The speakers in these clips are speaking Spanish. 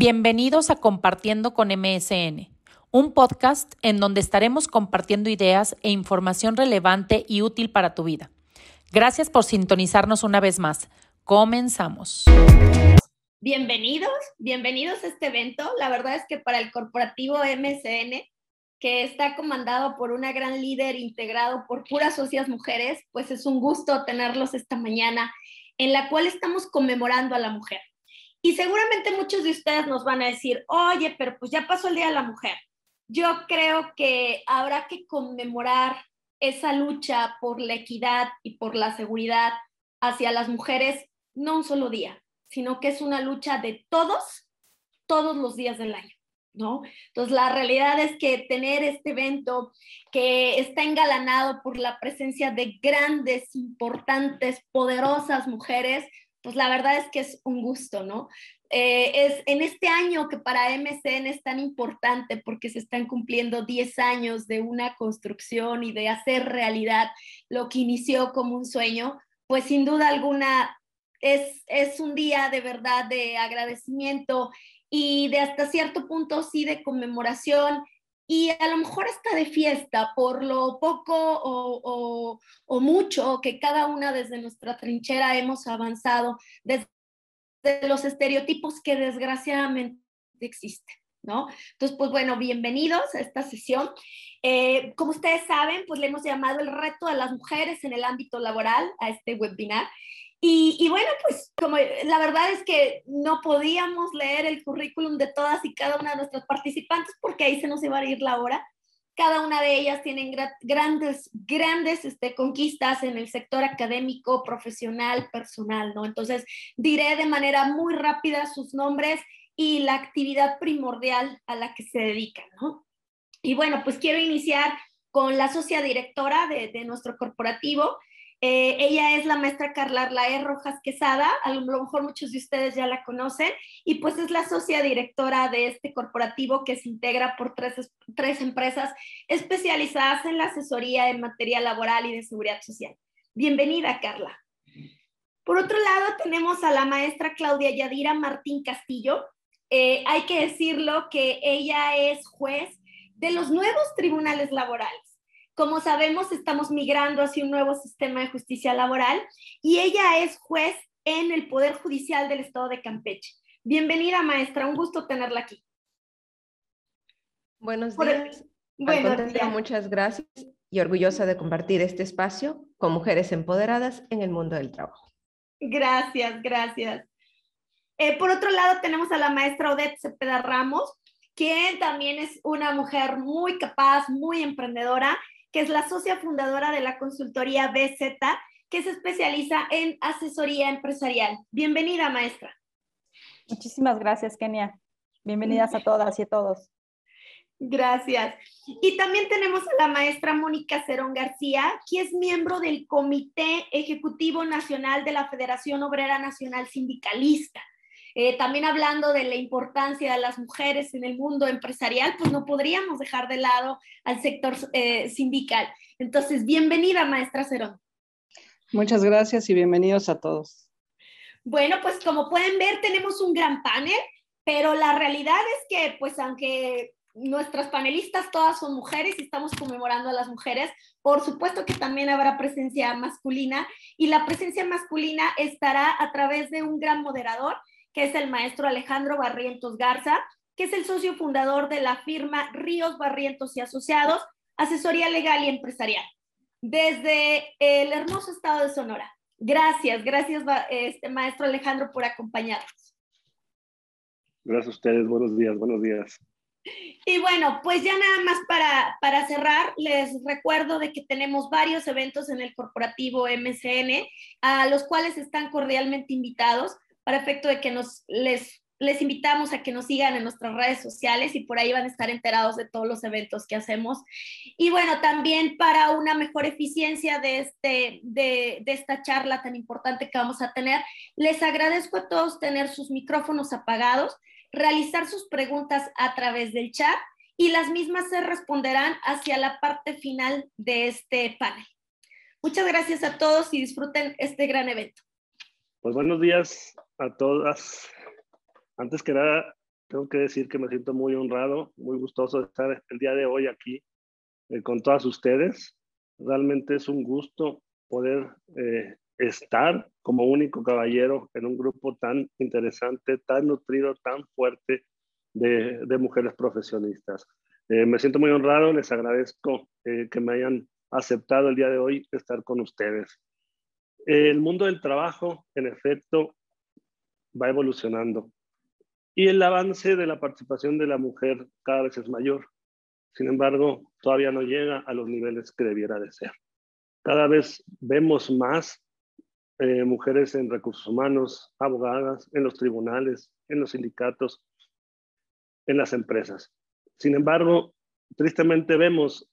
Bienvenidos a Compartiendo con MSN, un podcast en donde estaremos compartiendo ideas e información relevante y útil para tu vida. Gracias por sintonizarnos una vez más. Comenzamos. Bienvenidos, bienvenidos a este evento. La verdad es que para el corporativo MSN, que está comandado por una gran líder integrado por puras socias mujeres, pues es un gusto tenerlos esta mañana en la cual estamos conmemorando a la mujer. Y seguramente muchos de ustedes nos van a decir, oye, pero pues ya pasó el Día de la Mujer. Yo creo que habrá que conmemorar esa lucha por la equidad y por la seguridad hacia las mujeres, no un solo día, sino que es una lucha de todos, todos los días del año. ¿No? Entonces, la realidad es que tener este evento que está engalanado por la presencia de grandes, importantes, poderosas mujeres, pues la verdad es que es un gusto, ¿no? Eh, es en este año que para MCN es tan importante porque se están cumpliendo 10 años de una construcción y de hacer realidad lo que inició como un sueño, pues sin duda alguna es, es un día de verdad de agradecimiento y de hasta cierto punto sí de conmemoración y a lo mejor hasta de fiesta por lo poco o, mucho que cada una desde nuestra trinchera hemos avanzado, desde los estereotipos que desgraciadamente existen. ¿No? Entonces, pues bueno, bienvenidos a esta sesión. Eh, como ustedes saben, pues le hemos llamado el reto de las mujeres en el ámbito laboral a este webinar. Y, bueno, pues como la verdad es que no podíamos leer el currículum de todas y cada una de nuestras participantes porque ahí se nos iba a ir la hora. Cada una de ellas tienen grandes, grandes este, conquistas en el sector académico, profesional, personal, ¿no? Entonces, diré de manera muy rápida sus nombres y la actividad primordial a la que se dedican, ¿no? Y bueno, pues quiero iniciar con la socia directora de, de nuestro corporativo, eh, ella es la maestra Carla Arlae Rojas Quesada, a lo mejor muchos de ustedes ya la conocen, y pues es la socia directora de este corporativo que se integra por tres, tres empresas especializadas en la asesoría en materia laboral y de seguridad social. Bienvenida, Carla. Por otro lado, tenemos a la maestra Claudia Yadira Martín Castillo. Eh, hay que decirlo que ella es juez de los nuevos tribunales laborales como sabemos, estamos migrando hacia un nuevo sistema de justicia laboral y ella es juez en el Poder Judicial del Estado de Campeche. Bienvenida, maestra, un gusto tenerla aquí. Buenos días. Buenos días. Muchas gracias y orgullosa de compartir este espacio con mujeres empoderadas en el mundo del trabajo. Gracias, gracias. Eh, por otro lado, tenemos a la maestra Odette Cepeda Ramos, quien también es una mujer muy capaz, muy emprendedora que es la socia fundadora de la consultoría BZ, que se especializa en asesoría empresarial. Bienvenida, maestra. Muchísimas gracias, Kenia. Bienvenidas a todas y a todos. Gracias. Y también tenemos a la maestra Mónica Cerón García, que es miembro del Comité Ejecutivo Nacional de la Federación Obrera Nacional Sindicalista. Eh, también hablando de la importancia de las mujeres en el mundo empresarial, pues no podríamos dejar de lado al sector eh, sindical. Entonces, bienvenida, maestra Cerón. Muchas gracias y bienvenidos a todos. Bueno, pues como pueden ver, tenemos un gran panel, pero la realidad es que, pues aunque nuestras panelistas todas son mujeres y estamos conmemorando a las mujeres. Por supuesto que también habrá presencia masculina y la presencia masculina estará a través de un gran moderador que es el maestro Alejandro Barrientos Garza, que es el socio fundador de la firma Ríos Barrientos y Asociados, asesoría legal y empresarial, desde el hermoso estado de Sonora. Gracias, gracias, este, maestro Alejandro, por acompañarnos. Gracias a ustedes, buenos días, buenos días. Y bueno, pues ya nada más para, para cerrar, les recuerdo de que tenemos varios eventos en el corporativo MCN, a los cuales están cordialmente invitados para efecto de que nos les, les invitamos a que nos sigan en nuestras redes sociales y por ahí van a estar enterados de todos los eventos que hacemos. Y bueno, también para una mejor eficiencia de, este, de, de esta charla tan importante que vamos a tener, les agradezco a todos tener sus micrófonos apagados, realizar sus preguntas a través del chat y las mismas se responderán hacia la parte final de este panel. Muchas gracias a todos y disfruten este gran evento. Pues buenos días a todas. Antes que nada, tengo que decir que me siento muy honrado, muy gustoso de estar el día de hoy aquí eh, con todas ustedes. Realmente es un gusto poder eh, estar como único caballero en un grupo tan interesante, tan nutrido, tan fuerte de, de mujeres profesionistas. Eh, me siento muy honrado, les agradezco que me hayan aceptado el día de hoy estar con ustedes. El mundo del trabajo, en efecto, va evolucionando y el avance de la participación de la mujer cada vez es mayor. Sin embargo, todavía no llega a los niveles que debiera de ser. Cada vez vemos más eh, mujeres en recursos humanos, abogadas, en los tribunales, en los sindicatos, en las empresas. Sin embargo, tristemente vemos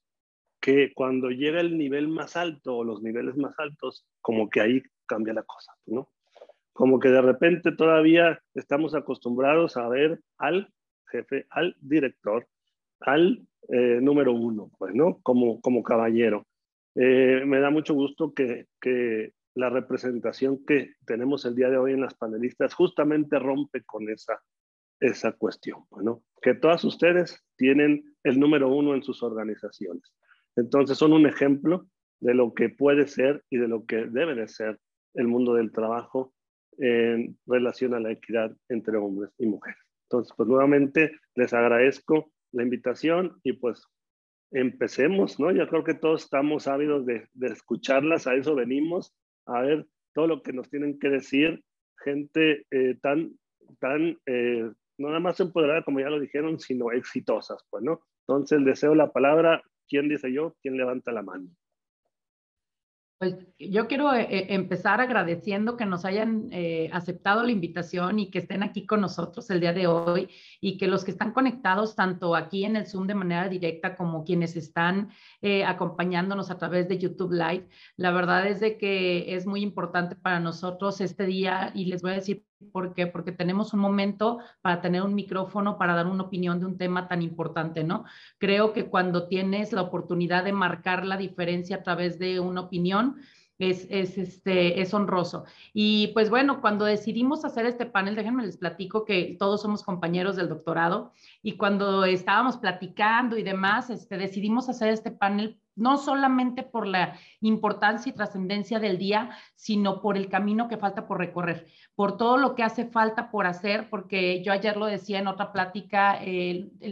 que cuando llega el nivel más alto o los niveles más altos, como que ahí cambia la cosa, ¿no? Como que de repente todavía estamos acostumbrados a ver al jefe, al director, al eh, número uno, pues, ¿no? Como, como caballero. Eh, me da mucho gusto que, que, la representación que tenemos el día de hoy en las panelistas justamente rompe con esa, esa cuestión, ¿no? Que todas ustedes tienen el número uno en sus organizaciones. Entonces son un ejemplo de lo que puede ser y de lo que debe de ser el mundo del trabajo en relación a la equidad entre hombres y mujeres. Entonces, pues nuevamente les agradezco la invitación y pues empecemos, ¿no? Ya creo que todos estamos ávidos de, de escucharlas, a eso venimos, a ver todo lo que nos tienen que decir, gente eh, tan, tan, eh, no nada más empoderada como ya lo dijeron, sino exitosas, pues, ¿no? Entonces, deseo la palabra, ¿quién dice yo? ¿Quién levanta la mano? Pues yo quiero eh, eh, empezar agradeciendo que nos hayan eh, aceptado la invitación y que estén aquí con nosotros el día de hoy y que los que están conectados tanto aquí en el Zoom de manera directa como quienes están acompañándonos a través de YouTube Live, la verdad es de que es muy importante para nosotros este día y les voy a decir ¿Por qué? Porque tenemos un momento para tener un micrófono, para dar una opinión de un tema tan importante, ¿no? Creo que cuando tienes la oportunidad de marcar la diferencia a través de una opinión, es, es, este, es honroso. Y pues bueno, cuando decidimos hacer este panel, déjenme les platico que todos somos compañeros del doctorado y cuando estábamos platicando y demás, este, decidimos hacer este panel no solamente por la importancia y trascendencia del día, sino por el camino que falta por recorrer, por todo lo que hace falta por hacer, porque yo ayer lo decía en otra plática,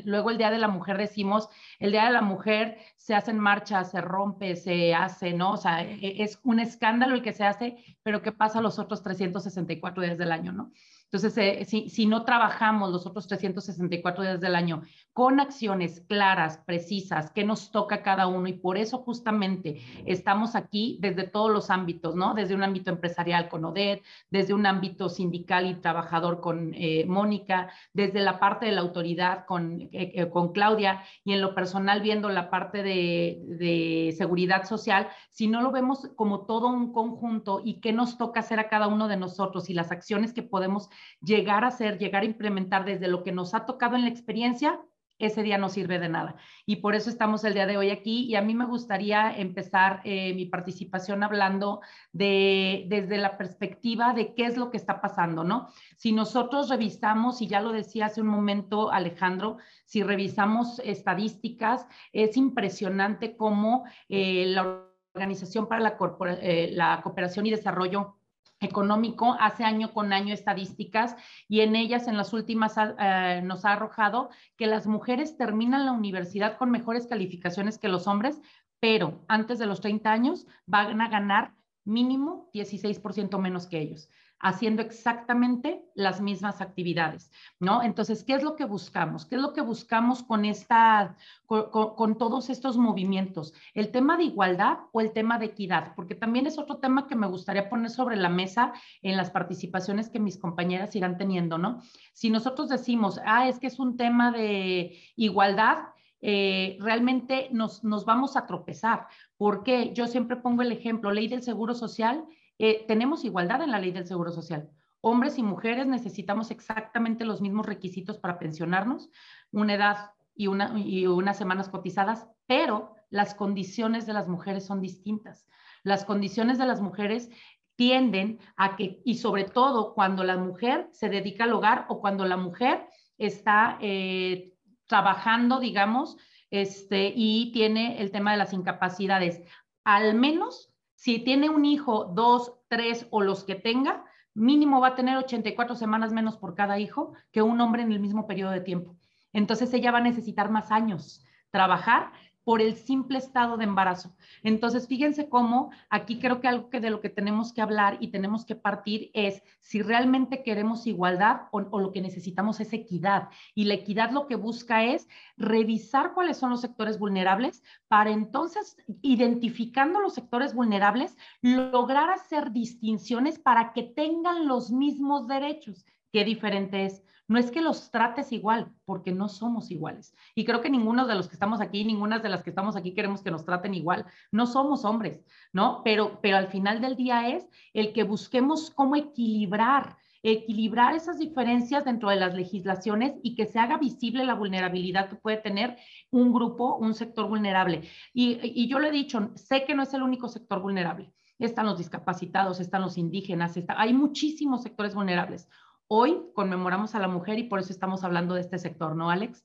luego el Día de la Mujer decimos, el Día de la Mujer se hacen marchas, se rompe, se hace, ¿no? O sea, e, es un escándalo el que se hace, pero ¿qué pasa los otros 364 días del año, ¿no? Entonces, eh, si, no trabajamos los otros 364 días del año con acciones claras, precisas, que nos toca cada uno, y por eso justamente estamos aquí desde todos los ámbitos, ¿no? Desde un ámbito empresarial con Odette, desde un ámbito sindical y trabajador con eh, Mónica, desde la parte de la autoridad con, eh, con Claudia, y en lo personal viendo la parte de seguridad social, si no lo vemos como todo un conjunto y qué nos toca hacer a cada uno de nosotros y las acciones que podemos llegar a hacer, llegar a implementar desde lo que nos ha tocado en la experiencia, ese día no sirve de nada. Y por eso estamos el día de hoy aquí. Y a mí me gustaría empezar eh, mi participación hablando de, desde la perspectiva de qué es lo que está pasando, ¿no? Si nosotros revisamos, y ya lo decía hace un momento Alejandro, si revisamos estadísticas, es impresionante cómo eh, la Organización para la, eh, la Cooperación y Desarrollo económico hace año con año estadísticas y en ellas en las últimas eh, nos ha arrojado que las mujeres terminan la universidad con mejores calificaciones que los hombres, pero antes de los 30 años van a ganar mínimo 16% menos que ellos haciendo exactamente las mismas actividades, ¿no? Entonces, ¿qué es lo que buscamos? ¿Qué es lo que buscamos con esta, con, todos estos movimientos? ¿El tema de igualdad o el tema de equidad? Porque también es otro tema que me gustaría poner sobre la mesa en las participaciones que mis compañeras irán teniendo, ¿no? Si nosotros decimos, ah, es que es un tema de igualdad, eh, realmente nos, nos vamos a tropezar. porque Yo siempre pongo el ejemplo, ley del seguro social eh, tenemos igualdad en la ley del Seguro Social. Hombres y mujeres necesitamos exactamente los mismos requisitos para pensionarnos, una edad y, una, y unas semanas cotizadas, pero las condiciones de las mujeres son distintas. Las condiciones de las mujeres tienden a que, y sobre todo cuando la mujer se dedica al hogar o cuando la mujer está eh, trabajando, digamos, este, y tiene el tema de las incapacidades. Al menos si tiene un hijo, dos, tres o los que tenga, mínimo va a tener 84 semanas menos por cada hijo que un hombre en el mismo periodo de tiempo. Entonces ella va a necesitar más años trabajar por el simple estado de embarazo. Entonces, fíjense cómo aquí creo que algo que de lo que tenemos que hablar y tenemos que partir es si realmente queremos igualdad o, o, lo que necesitamos es equidad. Y la equidad lo que busca es revisar cuáles son los sectores vulnerables para entonces, identificando los sectores vulnerables, lograr hacer distinciones para que tengan los mismos derechos. ¿Qué diferente es? No es que los trates igual, porque no somos iguales. Y creo que ninguno de los que estamos aquí, ninguna de las que estamos aquí queremos que nos traten igual. No somos hombres, ¿no? Pero, pero al final del día es el que busquemos cómo equilibrar equilibrar esas diferencias dentro de las legislaciones y que se haga visible la vulnerabilidad que puede tener un grupo, un sector vulnerable. Y, yo lo he dicho, sé que no es el único sector vulnerable. Están los discapacitados, están los indígenas, está, hay muchísimos sectores vulnerables. Hoy conmemoramos a la mujer y por eso estamos hablando de este sector, ¿no, Alex?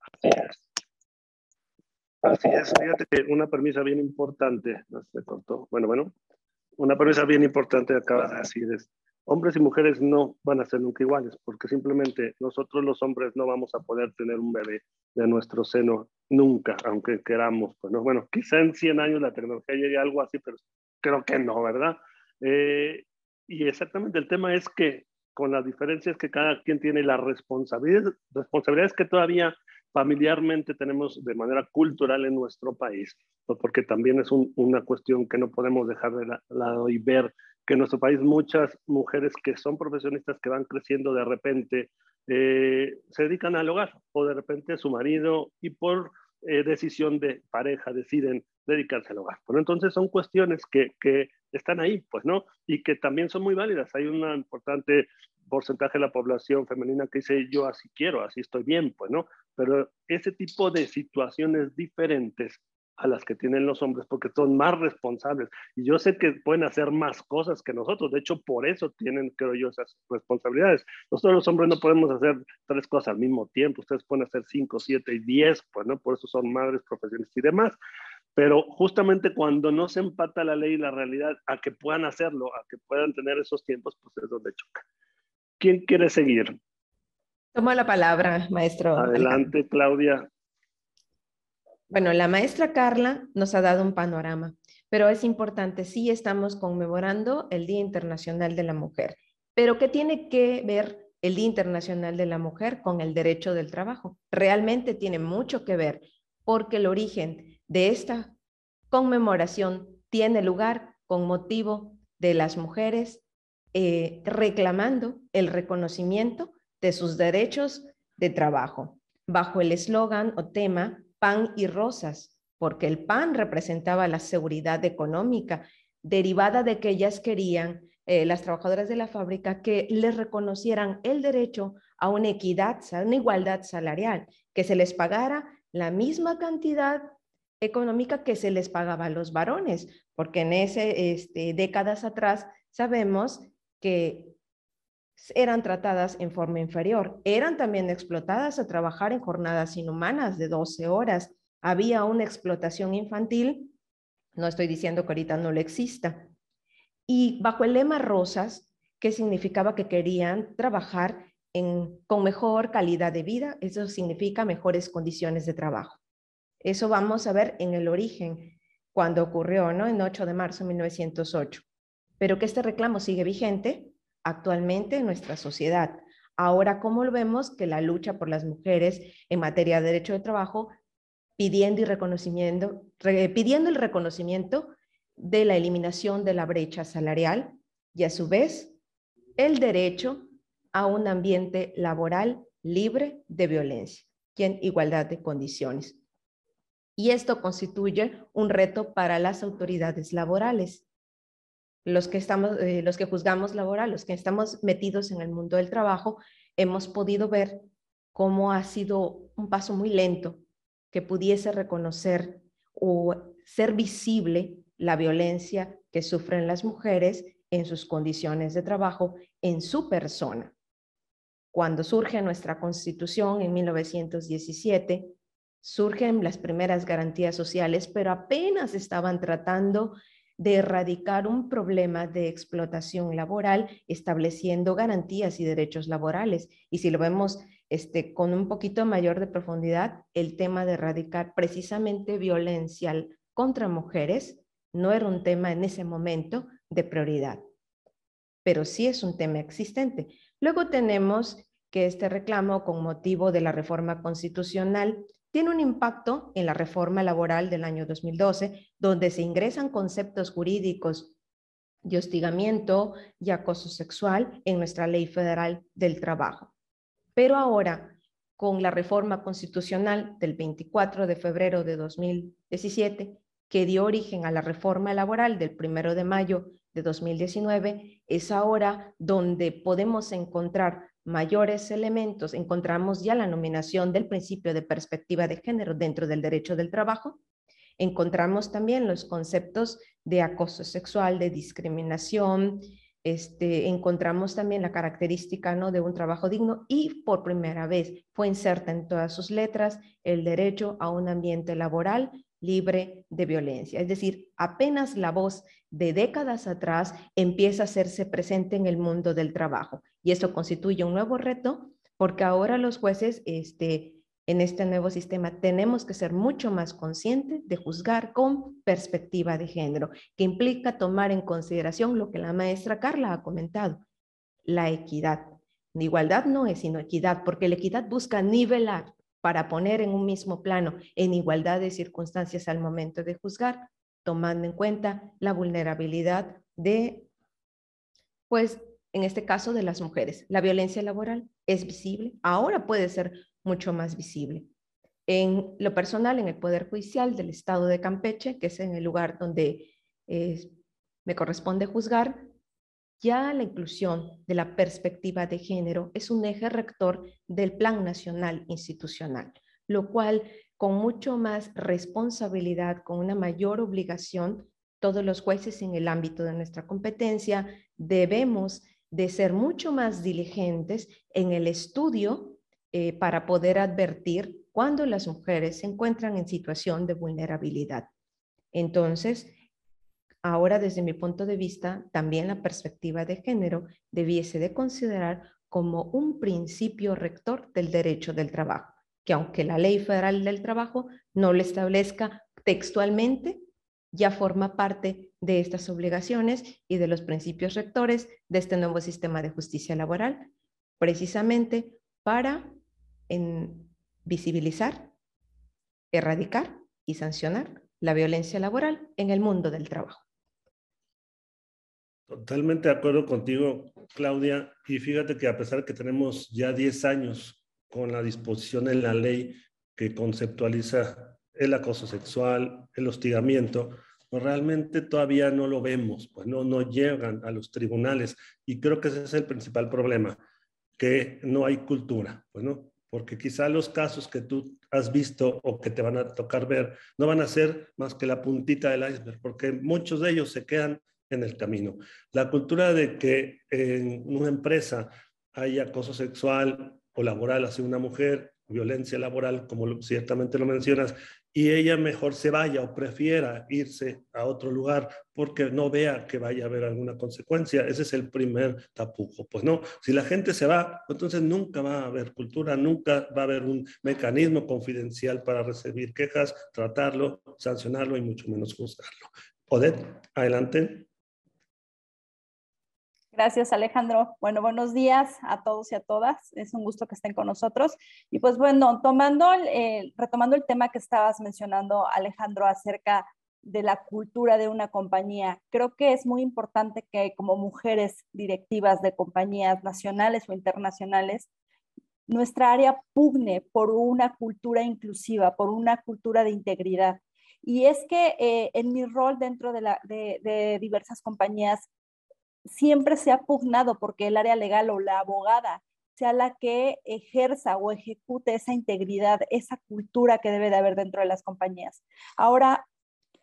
Así es. Así es, fíjate que una premisa bien importante, no se cortó, bueno, bueno, una premisa bien importante acaba de decir es, hombres y mujeres no van a ser nunca iguales, porque simplemente nosotros los hombres no vamos a poder tener un bebé de nuestro seno nunca, aunque queramos, pues no, bueno, quizá en 100 años la tecnología llegue a algo así, pero creo que no, ¿verdad? Eh, y exactamente el tema es que con las diferencias que cada quien tiene, las responsabilidades, responsabilidades que todavía familiarmente tenemos de manera cultural en nuestro país, pues porque también es una cuestión que no podemos dejar de lado y ver que en nuestro país muchas mujeres que son profesionistas que van creciendo de repente eh, se dedican al hogar o de repente su marido y por eh, decisión de pareja deciden dedicarse al hogar. Bueno, entonces son cuestiones que, que, están ahí, pues, ¿no? Y que también son muy válidas. Hay un importante porcentaje de la población femenina que dice yo así quiero, así estoy bien, pues, ¿no? Pero ese tipo de situaciones diferentes a las que tienen los hombres porque son más responsables. Y yo sé que pueden hacer más cosas que nosotros. De hecho, por eso tienen, creo yo, esas responsabilidades. Nosotros los hombres no podemos hacer tres cosas al mismo tiempo. Ustedes pueden hacer cinco, siete y diez, pues, ¿no? Por eso son madres, profesionistas y demás. Pero justamente cuando no se empata la ley y la realidad a que puedan hacerlo, a que puedan tener esos tiempos, pues es donde choca. ¿Quién quiere seguir? Toma la palabra, maestro. Adelante, Claudia. Bueno, la maestra Carla nos ha dado un panorama, pero es importante, sí estamos conmemorando el Día Internacional de la Mujer, pero ¿qué tiene que ver el Día Internacional de la Mujer con el derecho del trabajo? Realmente tiene mucho que ver, porque el origen de esta conmemoración tiene lugar con motivo de las mujeres eh, reclamando el reconocimiento de sus derechos de trabajo, bajo el eslogan o tema pan y rosas, porque el pan representaba la seguridad económica derivada de que ellas querían, eh, las trabajadoras de la fábrica, que les reconocieran el derecho a una equidad, a una igualdad salarial, que se les pagara la misma cantidad económica que se les pagaba a los varones, porque en ese este, décadas atrás sabemos que eran tratadas en forma inferior. Eran también explotadas a trabajar en jornadas inhumanas de 12 horas. Había una explotación infantil, no estoy diciendo que ahorita no le exista. Y bajo el lema Rosas, que significaba que querían trabajar con mejor calidad de vida, eso significa mejores condiciones de trabajo. Eso vamos a ver en el origen, cuando ocurrió, ¿no? En 8 de marzo de 1908. Pero que este reclamo sigue vigente actualmente en nuestra sociedad. Ahora, ¿cómo lo vemos? Que la lucha por las mujeres en materia de derecho de trabajo, pidiendo, y reconocimiento, pidiendo el reconocimiento de la eliminación de la brecha salarial y a su vez el derecho a un ambiente laboral libre de violencia y en igualdad de condiciones. Y esto constituye un reto para las autoridades laborales los que, estamos, eh, los que juzgamos laboral, los que estamos metidos en el mundo del trabajo, hemos podido ver cómo ha sido un paso muy lento que pudiese reconocer o ser visible la violencia que sufren las mujeres en sus condiciones de trabajo, en su persona. Cuando surge nuestra constitución en 1917, surgen las primeras garantías sociales, pero apenas estaban tratando de erradicar un problema de explotación laboral, estableciendo garantías y derechos laborales. Y si lo vemos este, con un poquito mayor de profundidad, el tema de erradicar precisamente violencia contra mujeres no era un tema en ese momento de prioridad, pero sí es un tema existente. Luego tenemos que este reclamo con motivo de la reforma constitucional tiene un impacto en la reforma laboral del año 2012, donde se ingresan conceptos jurídicos de hostigamiento y acoso sexual en nuestra ley federal del trabajo. Pero ahora, con la reforma constitucional del 24 de febrero de 2017, que dio origen a la reforma laboral del 1 de mayo de 2019, es ahora donde podemos encontrar mayores elementos, encontramos ya la nominación del principio de perspectiva de género dentro del derecho del trabajo, encontramos también los conceptos de acoso sexual, de discriminación, este, encontramos también la característica ¿no? de un trabajo digno y por primera vez fue inserta en todas sus letras el derecho a un ambiente laboral libre de violencia. Es decir, apenas la voz de décadas atrás empieza a hacerse presente en el mundo del trabajo. Y esto constituye un nuevo reto porque ahora los jueces este, en este nuevo sistema tenemos que ser mucho más conscientes de juzgar con perspectiva de género, que implica tomar en consideración lo que la maestra Carla ha comentado, la equidad. Igualdad no es sino equidad, porque la equidad busca nivelar para poner en un mismo plano, en igualdad de circunstancias al momento de juzgar, tomando en cuenta la vulnerabilidad de, pues, en este caso de las mujeres. La violencia laboral es visible, ahora puede ser mucho más visible. En lo personal, en el Poder Judicial del Estado de Campeche, que es en el lugar donde eh, me corresponde juzgar, ya la inclusión de la perspectiva de género es un eje rector del Plan Nacional Institucional, lo cual con mucho más responsabilidad, con una mayor obligación, todos los jueces en el ámbito de nuestra competencia debemos de ser mucho más diligentes en el estudio eh, para poder advertir cuando las mujeres se encuentran en situación de vulnerabilidad. Entonces, ahora desde mi punto de vista, también la perspectiva de género debiese de considerar como un principio rector del derecho del trabajo, que aunque la ley federal del trabajo no lo establezca textualmente, ya forma parte de estas obligaciones y de los principios rectores de este nuevo sistema de justicia laboral, precisamente para visibilizar, erradicar y sancionar la violencia laboral en el mundo del trabajo. Totalmente de acuerdo contigo, Claudia. Y fíjate que a pesar que tenemos ya 10 años con la disposición en la ley que conceptualiza el acoso sexual, el hostigamiento, pues realmente todavía no lo vemos, pues no, no llegan a los tribunales. Y creo que ese es el principal problema, que no hay cultura, pues porque quizá los casos que tú has visto o que te van a tocar ver no van a ser más que la puntita del iceberg, porque muchos de ellos se quedan en el camino. La cultura de que en una empresa hay acoso sexual o laboral hacia una mujer, violencia laboral, como ciertamente lo mencionas, y ella mejor se vaya o prefiera irse a otro lugar porque no vea que vaya a haber alguna consecuencia. Ese es el primer tapujo. Pues no, si la gente se va, entonces nunca va a haber cultura, nunca va a haber un mecanismo confidencial para recibir quejas, tratarlo, sancionarlo y mucho menos juzgarlo. Odette, adelante. Gracias, Alejandro. Bueno, buenos días a todos y a todas. Es un gusto que estén con nosotros. Y pues bueno, tomando, retomando el tema que estabas mencionando, Alejandro, acerca de la cultura de una compañía, creo que es muy importante que como mujeres directivas de compañías nacionales o internacionales, nuestra área pugne por una cultura inclusiva, por una cultura de integridad. Y es que eh, en mi rol dentro de, la, de diversas compañías siempre se ha pugnado porque el área legal o la abogada sea la que ejerza o ejecute esa integridad, esa cultura que debe de haber dentro de las compañías. Ahora,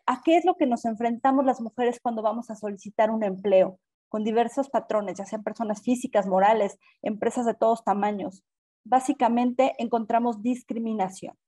¿a qué es lo que nos enfrentamos las mujeres cuando vamos a solicitar un empleo? con diversos patrones, ya sean personas físicas, morales, empresas de todos tamaños. Básicamente encontramos discriminación.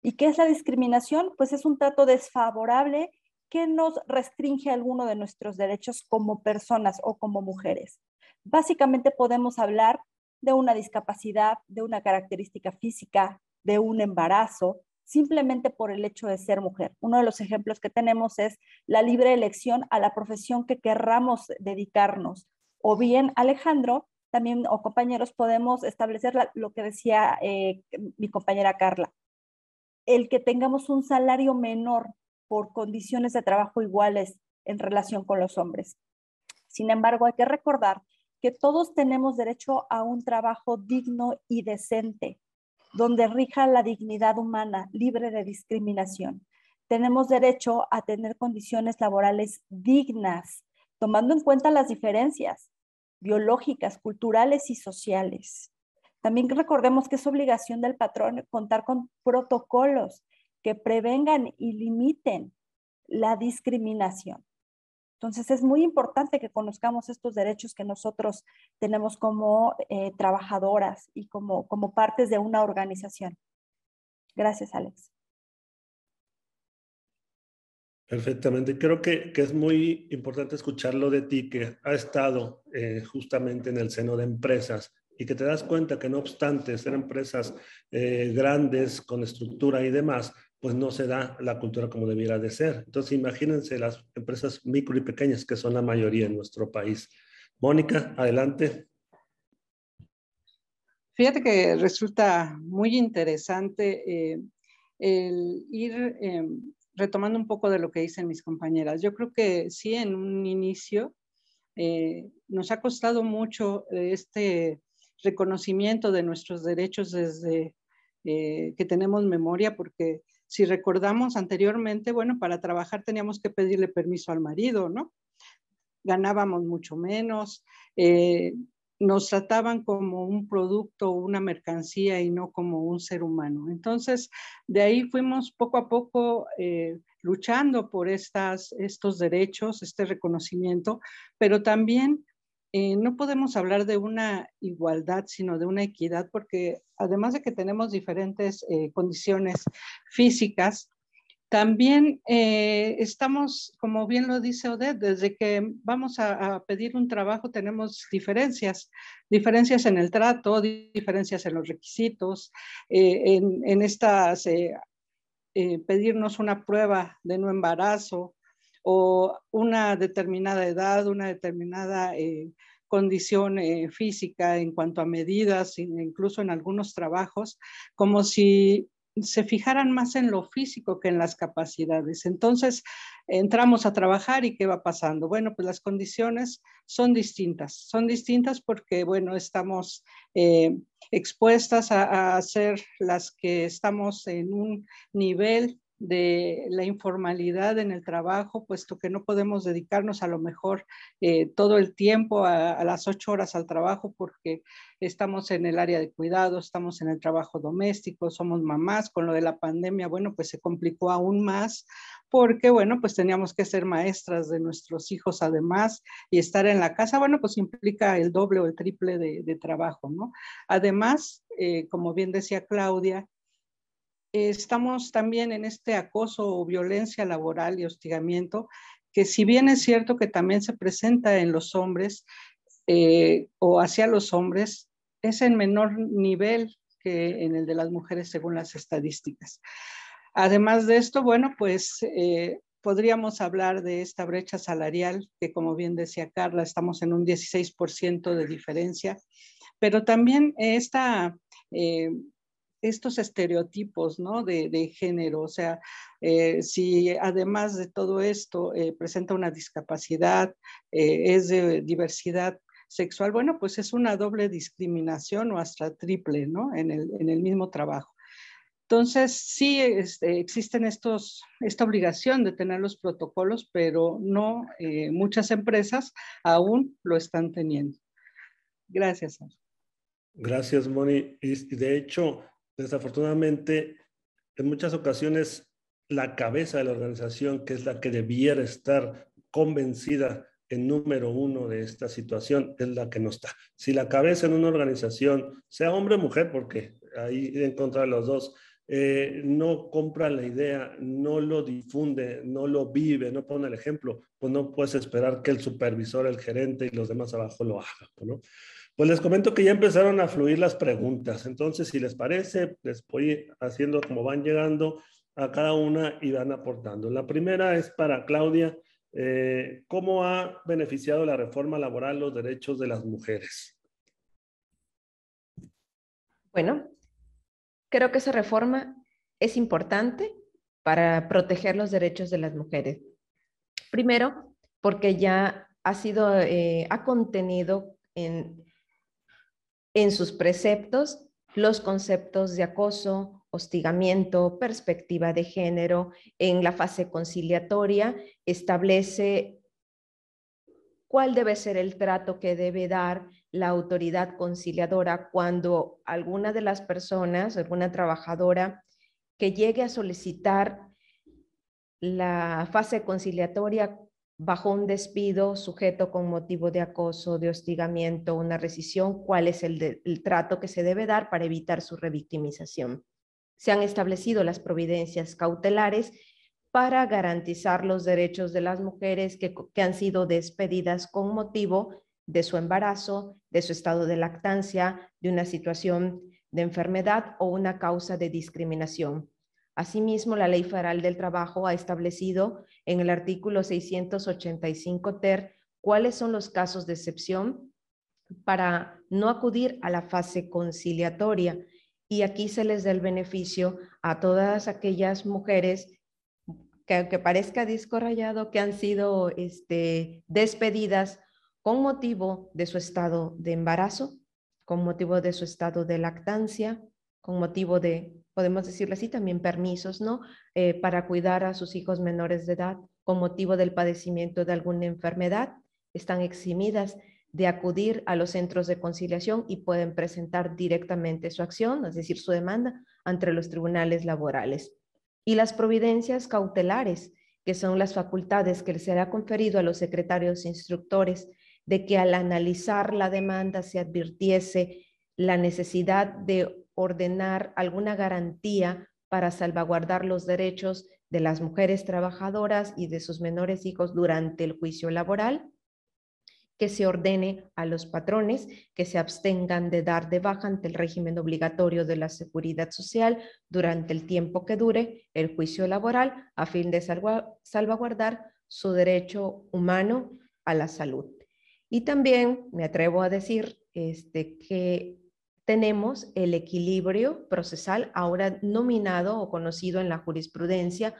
¿Y qué es la discriminación? Pues es un trato desfavorable que nos restringe alguno de nuestros derechos como personas o como mujeres. Básicamente podemos hablar de una discapacidad, de una característica física, de un embarazo, simplemente por el hecho de ser mujer. Uno de los ejemplos que tenemos es la libre elección a la profesión que querramos dedicarnos. O bien, Alejandro, también o compañeros, podemos establecer lo que decía eh, mi compañera Carla, el que tengamos un salario menor por condiciones de trabajo iguales en relación con los hombres. Sin embargo, hay que recordar que todos tenemos derecho a un trabajo digno y decente, donde rija la dignidad humana, libre de discriminación. Tenemos derecho a tener condiciones laborales dignas, tomando en cuenta las diferencias biológicas, culturales y sociales. También recordemos que es obligación del patrón contar con protocolos que prevengan y limiten la discriminación. Entonces es muy importante que conozcamos estos derechos que nosotros tenemos como eh, trabajadoras y como, como partes de una organización. Gracias, Alex. Perfectamente. Creo que, que, es muy importante escucharlo de ti, que ha estado eh, justamente en el seno de empresas y que te das cuenta que no obstante ser empresas eh, grandes con estructura y demás, pues no se da la cultura como debiera de ser. Entonces, imagínense las empresas micro y pequeñas, que son la mayoría en nuestro país. Mónica, adelante. Fíjate que resulta muy interesante eh, el ir em, retomando un poco de lo que dicen mis compañeras. Yo creo que sí, en un inicio eh, nos ha costado mucho este reconocimiento de nuestros derechos desde eh, que tenemos memoria, porque si recordamos anteriormente, bueno, para trabajar teníamos que pedirle permiso al marido, ¿no? Ganábamos mucho menos, eh, nos trataban como un producto una mercancía y no como un ser humano. Entonces, de ahí fuimos poco a poco eh, luchando por estas, estos derechos, este reconocimiento, pero también eh, no podemos hablar de una igualdad, sino de una equidad, porque además de que tenemos diferentes eh, condiciones físicas, también eh, estamos, como bien lo dice Odette, desde que vamos a, pedir un trabajo tenemos diferencias, diferencias en el trato, diferencias en los requisitos, en, en, estas, pedirnos una prueba de no embarazo, o una determinada edad, una determinada eh, condición eh, física en cuanto a medidas, incluso en algunos trabajos, como si se fijaran más en lo físico que en las capacidades. Entonces, entramos a trabajar y ¿qué va pasando? Bueno, pues las condiciones son distintas. Son distintas porque, bueno, estamos eh, expuestas a, a, ser las que estamos en un nivel de la informalidad en el trabajo, puesto que no podemos dedicarnos a lo mejor eh, todo el tiempo a, las ocho horas al trabajo porque estamos en el área de cuidado, estamos en el trabajo doméstico, somos mamás. Con lo de la pandemia, bueno, pues se complicó aún más porque, bueno, pues teníamos que ser maestras de nuestros hijos además y estar en la casa, bueno, pues implica el doble o el triple de, trabajo, ¿no? Además, eh, como bien decía Claudia, estamos también en este acoso o violencia laboral y hostigamiento, que si bien es cierto que también se presenta en los hombres eh, o hacia los hombres, es en menor nivel que en el de las mujeres según las estadísticas. Además de esto, bueno, pues eh, podríamos hablar de esta brecha salarial, que como bien decía Carla, estamos en un 16% de diferencia, pero también esta eh, estos estereotipos ¿no? de, género. O sea, eh, si además de todo esto eh, presenta una discapacidad, eh, es de diversidad sexual, bueno, pues es una doble discriminación o hasta triple ¿no? en, el, en el mismo trabajo. Entonces, sí este, existen esta obligación de tener los protocolos, pero no muchas empresas aún lo están teniendo. Gracias. Gracias, Moni. Y de hecho, Desafortunadamente, en muchas ocasiones, la cabeza de la organización, que es la que debiera estar convencida en número uno de esta situación es la que no está. Si la cabeza en una organización, sea hombre o mujer, porque ahí en contra de los dos, eh, no compra la idea, no lo difunde, no lo vive, no pone el ejemplo, pues no puedes esperar que el supervisor, el gerente y los demás abajo lo hagan, ¿no? Pues les comento que ya empezaron a fluir las preguntas. Entonces, si les parece, les voy haciendo como van llegando a cada una y van aportando. La primera es para Claudia. Eh, ¿Cómo ha beneficiado la reforma laboral los derechos de las mujeres? Bueno, creo que esa reforma es importante para proteger los derechos de las mujeres. Primero, porque ya ha sido, eh, ha contenido en en sus preceptos los conceptos de acoso, hostigamiento, perspectiva de género. En la fase conciliatoria establece cuál debe ser el trato que debe dar la autoridad conciliadora cuando alguna de las personas, alguna trabajadora que llegue a solicitar la fase conciliatoria bajo un despido sujeto con motivo de acoso, de hostigamiento, una rescisión, cuál es el, trato que se debe dar para evitar su revictimización. Se han establecido las providencias cautelares para garantizar los derechos de las mujeres que, que han sido despedidas con motivo de su embarazo, de su estado de lactancia, de una situación de enfermedad o una causa de discriminación. Asimismo, la Ley Federal del Trabajo ha establecido en el artículo 685 ter cuáles son los casos de excepción para no acudir a la fase conciliatoria. Y aquí se les da el beneficio a todas aquellas mujeres que aunque parezca disco rayado, que han sido este, despedidas con motivo de su estado de embarazo, con motivo de su estado de lactancia, con motivo de podemos decirle así, también permisos, ¿no? Eh, para cuidar a sus hijos menores de edad con motivo del padecimiento de alguna enfermedad, están eximidas de acudir a los centros de conciliación y pueden presentar directamente su acción, es decir, su demanda, ante los tribunales laborales. Y las providencias cautelares, que son las facultades que les será conferido a los secretarios instructores de que al analizar la demanda se advirtiese la necesidad de ordenar alguna garantía para salvaguardar los derechos de las mujeres trabajadoras y de sus menores hijos durante el juicio laboral, que se ordene a los patrones que se abstengan de dar de baja ante el régimen obligatorio de la seguridad social durante el tiempo que dure el juicio laboral a fin de salvaguardar su derecho humano a la salud. Y también me atrevo a decir este, que tenemos el equilibrio procesal, ahora nominado o conocido en la jurisprudencia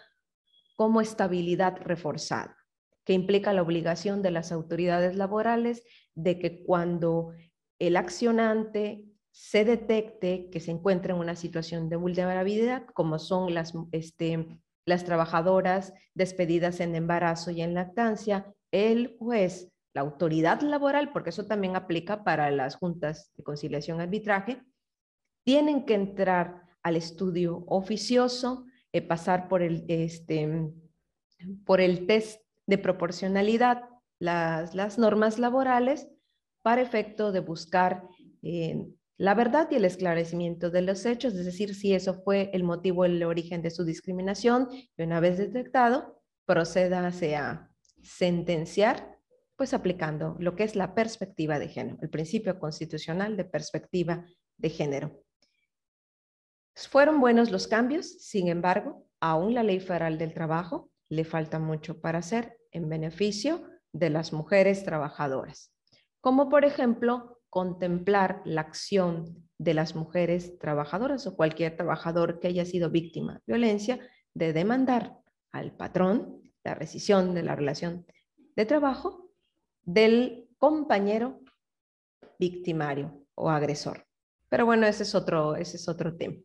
como estabilidad reforzada, que implica la obligación de las autoridades laborales de que cuando el accionante se detecte que se encuentra en una situación de vulnerabilidad, como son las, este, las trabajadoras despedidas en embarazo y en lactancia, el juez la autoridad laboral, porque eso también aplica para las juntas de conciliación arbitraje, tienen que entrar al estudio oficioso, eh, pasar por el, este, por el test de proporcionalidad, las, las normas laborales, para efecto de buscar eh, la verdad y el esclarecimiento de los hechos, es decir, si eso fue el motivo, el origen de su discriminación, y una vez detectado, proceda a sentenciar pues aplicando lo que es la perspectiva de género, el principio constitucional de perspectiva de género. Fueron buenos los cambios, sin embargo, aún la ley federal del trabajo le falta mucho para hacer en beneficio de las mujeres trabajadoras, como por ejemplo contemplar la acción de las mujeres trabajadoras o cualquier trabajador que haya sido víctima de violencia de demandar al patrón la rescisión de la relación de trabajo del compañero victimario o agresor. Pero bueno, ese es otro, ese es otro tema.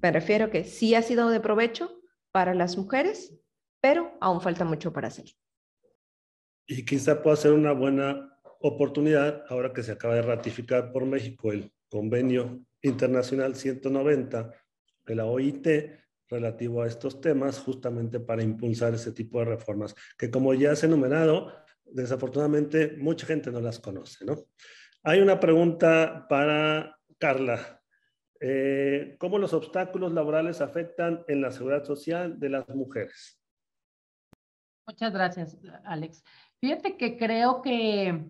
Me refiero que sí ha sido de provecho para las mujeres, pero aún falta mucho para hacer. Y quizá pueda ser una buena oportunidad, ahora que se acaba de ratificar por México el convenio internacional 190 de la OIT relativo a estos temas, justamente para impulsar ese tipo de reformas, que como ya se ha enumerado, desafortunadamente mucha gente no las conoce, ¿no? Hay una pregunta para Carla. Eh, ¿Cómo los obstáculos laborales afectan en la seguridad social de las mujeres? Muchas gracias, Alex. Fíjate que creo que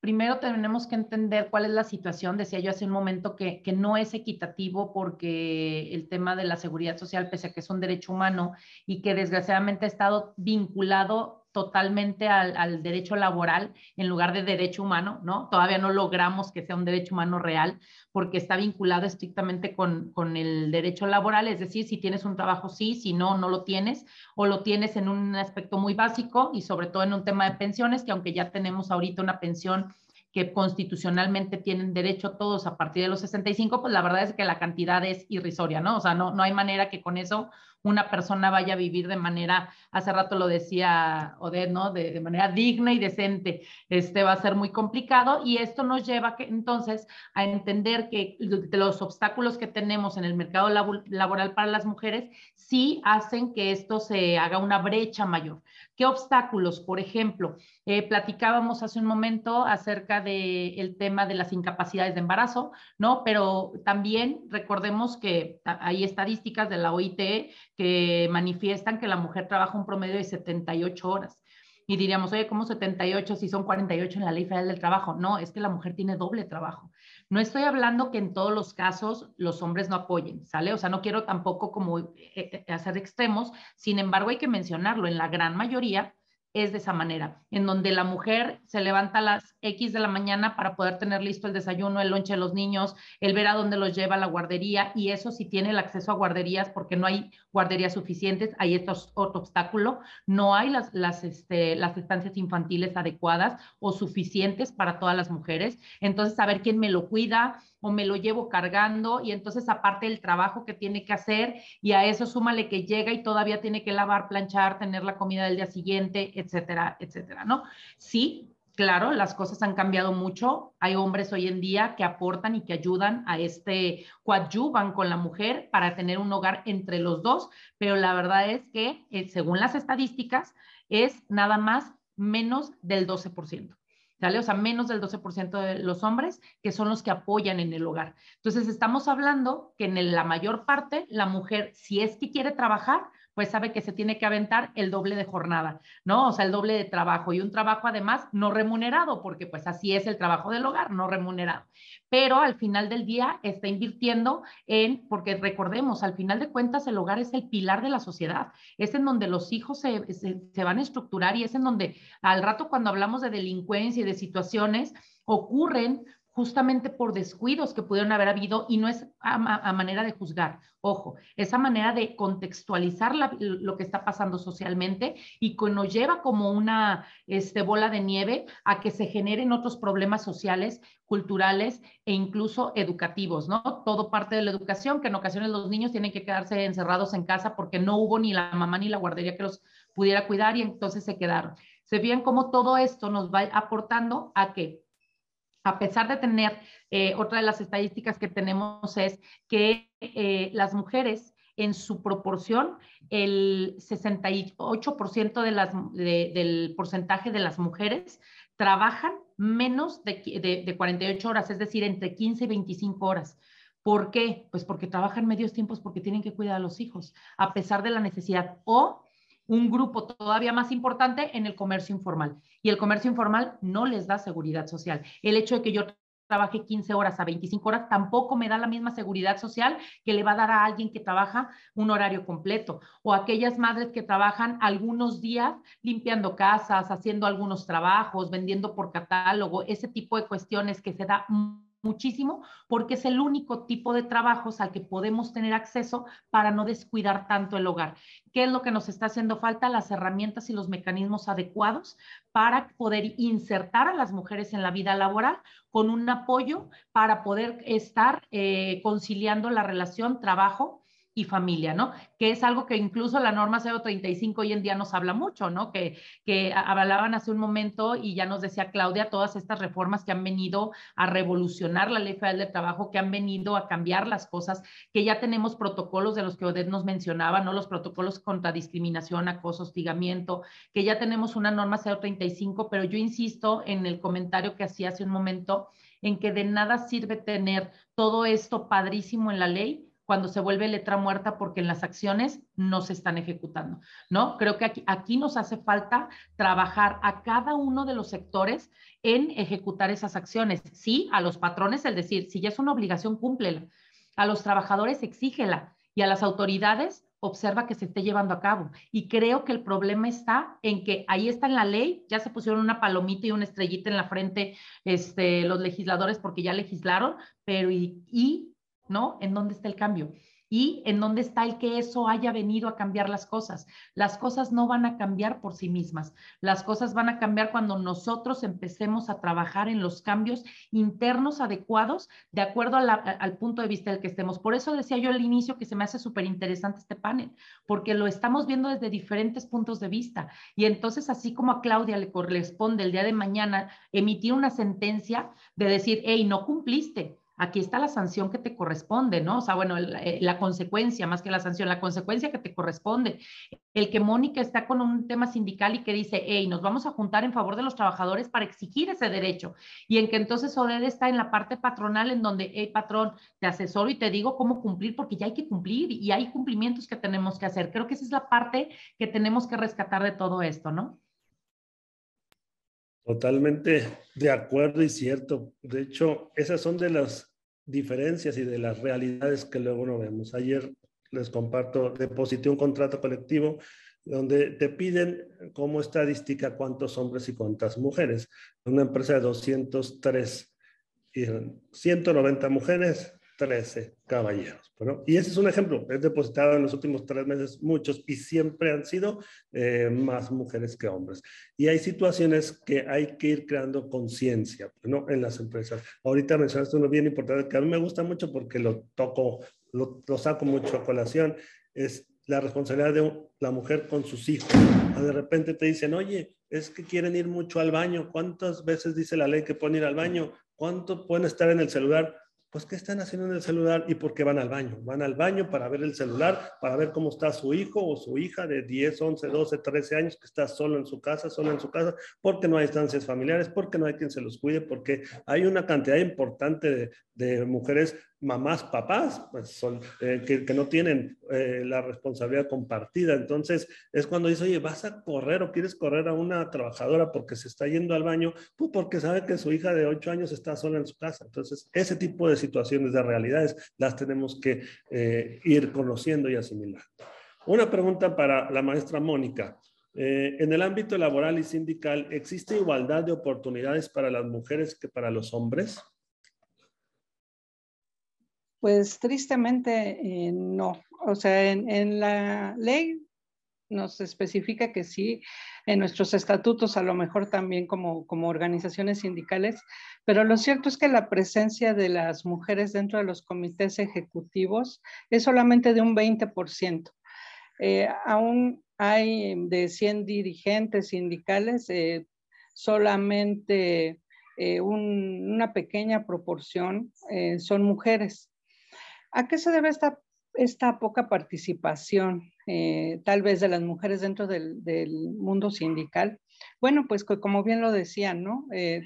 primero tenemos que entender cuál es la situación. Decía yo hace un momento que, que, no es equitativo porque el tema de la seguridad social, pese a que es un derecho humano y que desgraciadamente ha estado vinculado totalmente al, derecho laboral en lugar de derecho humano, ¿no? Todavía no logramos que sea un derecho humano real porque está vinculado estrictamente con, con, el derecho laboral, es decir, si tienes un trabajo sí, si no, no lo tienes, o lo tienes en un aspecto muy básico y sobre todo en un tema de pensiones, que aunque ya tenemos ahorita una pensión que constitucionalmente tienen derecho todos a partir de los 65, pues la verdad es que la cantidad es irrisoria, ¿no? O sea, no, no hay manera que con eso una persona vaya a vivir de manera, hace rato lo decía Odette, ¿no? De, manera digna y decente. Este va a ser muy complicado y esto nos lleva que, entonces a entender que los obstáculos que tenemos en el mercado laboral para las mujeres sí hacen que esto se haga una brecha mayor. ¿Qué obstáculos? Por ejemplo, eh, platicábamos hace un momento acerca del el tema de las incapacidades de embarazo, ¿no? Pero también recordemos que hay estadísticas de la OIT que manifiestan que la mujer trabaja un promedio de 78 horas. Y diríamos, oye, ¿cómo 78 si son 48 en la Ley Federal del Trabajo? No, es que la mujer tiene doble trabajo. No estoy hablando que en todos los casos los hombres no apoyen, ¿sale? O sea, no quiero tampoco como eh, eh, hacer extremos, sin embargo hay que mencionarlo, en la gran mayoría es de esa manera, en donde la mujer se levanta a las X de la mañana para poder tener listo el desayuno, el lonche de los niños, el ver a dónde los lleva la guardería y eso si tiene el acceso a guarderías porque no hay guarderías suficientes, está otro obstáculo, no hay las, las, este, las estancias infantiles adecuadas o suficientes para todas las mujeres, entonces saber quién me lo cuida, o me lo llevo cargando y entonces aparte del trabajo que tiene que hacer y a eso súmale que llega y todavía tiene que lavar, planchar, tener la comida del día siguiente, etcétera, etcétera, ¿no? Sí, claro, las cosas han cambiado mucho. Hay hombres hoy en día que aportan y que ayudan a este, coadyuvan con la mujer para tener un hogar entre los dos, pero la verdad es que eh, según las estadísticas es nada más menos del 12%. ¿Sale? O sea, menos del 12% de los hombres que son los que apoyan en el hogar. Entonces, estamos hablando que en la mayor parte la mujer, si es que quiere trabajar, pues sabe que se tiene que aventar el doble de jornada, ¿no? O sea, el doble de trabajo y un trabajo además no remunerado, porque pues así es el trabajo del hogar, no remunerado. Pero al final del día está invirtiendo en, porque recordemos, al final de cuentas el hogar es el pilar de la sociedad, es en donde los hijos se, se, van a estructurar y es en donde al rato cuando hablamos de delincuencia y de situaciones ocurren justamente por descuidos que pudieron haber habido y no es a, manera de juzgar, ojo, esa manera de contextualizar lo que está pasando socialmente y que nos lleva como una este, bola de nieve a que se generen otros problemas sociales, culturales e incluso educativos, ¿no? Todo parte de la educación, que en ocasiones los niños tienen que quedarse encerrados en casa porque no hubo ni la mamá ni la guardería que los pudiera cuidar y entonces se quedaron. Se ven cómo todo esto nos va aportando a que a pesar de tener, eh, otra de las estadísticas que tenemos es que eh, las mujeres en su proporción, el 68% de las, del porcentaje de las mujeres trabajan menos de, de 48 horas, es decir, entre 15 y 25 horas. ¿Por qué? Pues porque trabajan medios tiempos porque tienen que cuidar a los hijos, a pesar de la necesidad. O un grupo todavía más importante en el comercio informal. Y el comercio informal no les da seguridad social. El hecho de que yo trabaje 15 horas a 25 horas tampoco me da la misma seguridad social que le va a dar a alguien que trabaja un horario completo o aquellas madres que trabajan algunos días limpiando casas, haciendo algunos trabajos, vendiendo por catálogo, ese tipo de cuestiones que se da muchísimo porque es el único tipo de trabajos al que podemos tener acceso para no descuidar tanto el hogar. ¿Qué es lo que nos está haciendo falta? Las herramientas y los mecanismos adecuados para poder insertar a las mujeres en la vida laboral con un apoyo para poder estar eh, conciliando la relación trabajo y familia, ¿no? Que es algo que incluso la norma 035 hoy en día nos habla mucho, ¿no? Que, que hablaban hace un momento y ya nos decía Claudia todas estas reformas que han venido a revolucionar la ley federal de trabajo, que han venido a cambiar las cosas, que ya tenemos protocolos de los que Odette nos mencionaba, ¿no? Los protocolos contra discriminación, acoso, hostigamiento, que ya tenemos una norma 035, pero yo insisto en el comentario que hacía hace un momento, en que de nada sirve tener todo esto padrísimo en la ley cuando se vuelve letra muerta porque en las acciones no se están ejecutando, ¿no? Creo que aquí, aquí nos hace falta trabajar a cada uno de los sectores en ejecutar esas acciones. Sí, a los patrones, es decir, si ya es una obligación, cúmplela. A los trabajadores, exígela. Y a las autoridades, observa que se esté llevando a cabo. Y creo que el problema está en que ahí está en la ley, ya se pusieron una palomita y una estrellita en la frente este, los legisladores porque ya legislaron, pero y, y ¿no? ¿En dónde está el cambio? y en dónde está el que eso haya venido a cambiar las cosas. Las cosas no van a cambiar por sí mismas. Las cosas van a cambiar cuando nosotros empecemos a trabajar en los cambios internos adecuados de acuerdo al punto de vista del que estemos. Por eso decía yo al inicio que se me hace súper interesante este panel, porque lo estamos viendo desde diferentes puntos de vista. Y entonces, así como a Claudia le corresponde el día de mañana emitir una sentencia de decir, hey, no cumpliste, aquí está la sanción que te corresponde, ¿no? O sea, bueno, eh, la, consecuencia, más que la sanción, la consecuencia que te corresponde. El que Mónica está con un tema sindical y que dice, hey, nos vamos a juntar en favor de los trabajadores para exigir ese derecho. Y en que entonces Oded está en la parte patronal en donde, hey, patrón, te asesoro y te digo cómo cumplir, porque ya hay que cumplir y hay cumplimientos que tenemos que hacer. Creo que esa es la parte que tenemos que rescatar de todo esto, ¿no? Totalmente de acuerdo y cierto. De hecho, esas son de las diferencias y de las realidades que luego no vemos. Ayer les comparto, deposité un contrato colectivo donde te piden como estadística cuántos hombres y cuántas mujeres. Una empresa de 203 y 190 mujeres, 13 caballeros. Bueno, y ese es un ejemplo. He depositado en los últimos tres meses muchos y siempre han sido eh, más mujeres que hombres. Y hay situaciones que hay que ir creando conciencia ¿no? en las empresas. Ahorita mencionaste uno bien importante que a mí me gusta mucho porque lo toco, lo, lo saco mucho a colación. Es la responsabilidad de la mujer con sus hijos. De repente te dicen, oye, es que quieren ir mucho al baño. ¿Cuántas veces dice la ley que pueden ir al baño? ¿Cuánto pueden estar en el celular? Pues ¿qué están haciendo en el celular y por qué van al baño? Van al baño para ver el celular, para ver cómo está su hijo o su hija de 10, 11, 12, 13 años que está solo en su casa, solo en su casa, porque no hay estancias familiares, porque no hay quien se los cuide, porque hay una cantidad importante de, de mujeres mamás, papás, pues son, eh, que, no tienen eh, la responsabilidad compartida. Entonces es cuando dice, oye, vas a correr o quieres correr a una trabajadora porque se está yendo al baño, pues porque sabe que su hija de 8 años está sola en su casa. Entonces ese tipo de situaciones, de realidades, las tenemos que eh, ir conociendo y asimilando. Una pregunta para la maestra Mónica. en el ámbito laboral y sindical, ¿existe igualdad de oportunidades para las mujeres que para los hombres? Pues tristemente eh, no. O sea, en, la ley nos especifica que sí, en nuestros estatutos a lo mejor también como, como organizaciones sindicales, pero lo cierto es que la presencia de las mujeres dentro de los comités ejecutivos es solamente de un 20%. Eh, aún hay de 100 dirigentes sindicales, eh, solamente una pequeña proporción son mujeres. ¿A qué se debe esta, esta poca participación, eh, tal vez, de las mujeres dentro del, mundo sindical? Bueno, pues como bien lo decían, ¿no? Eh,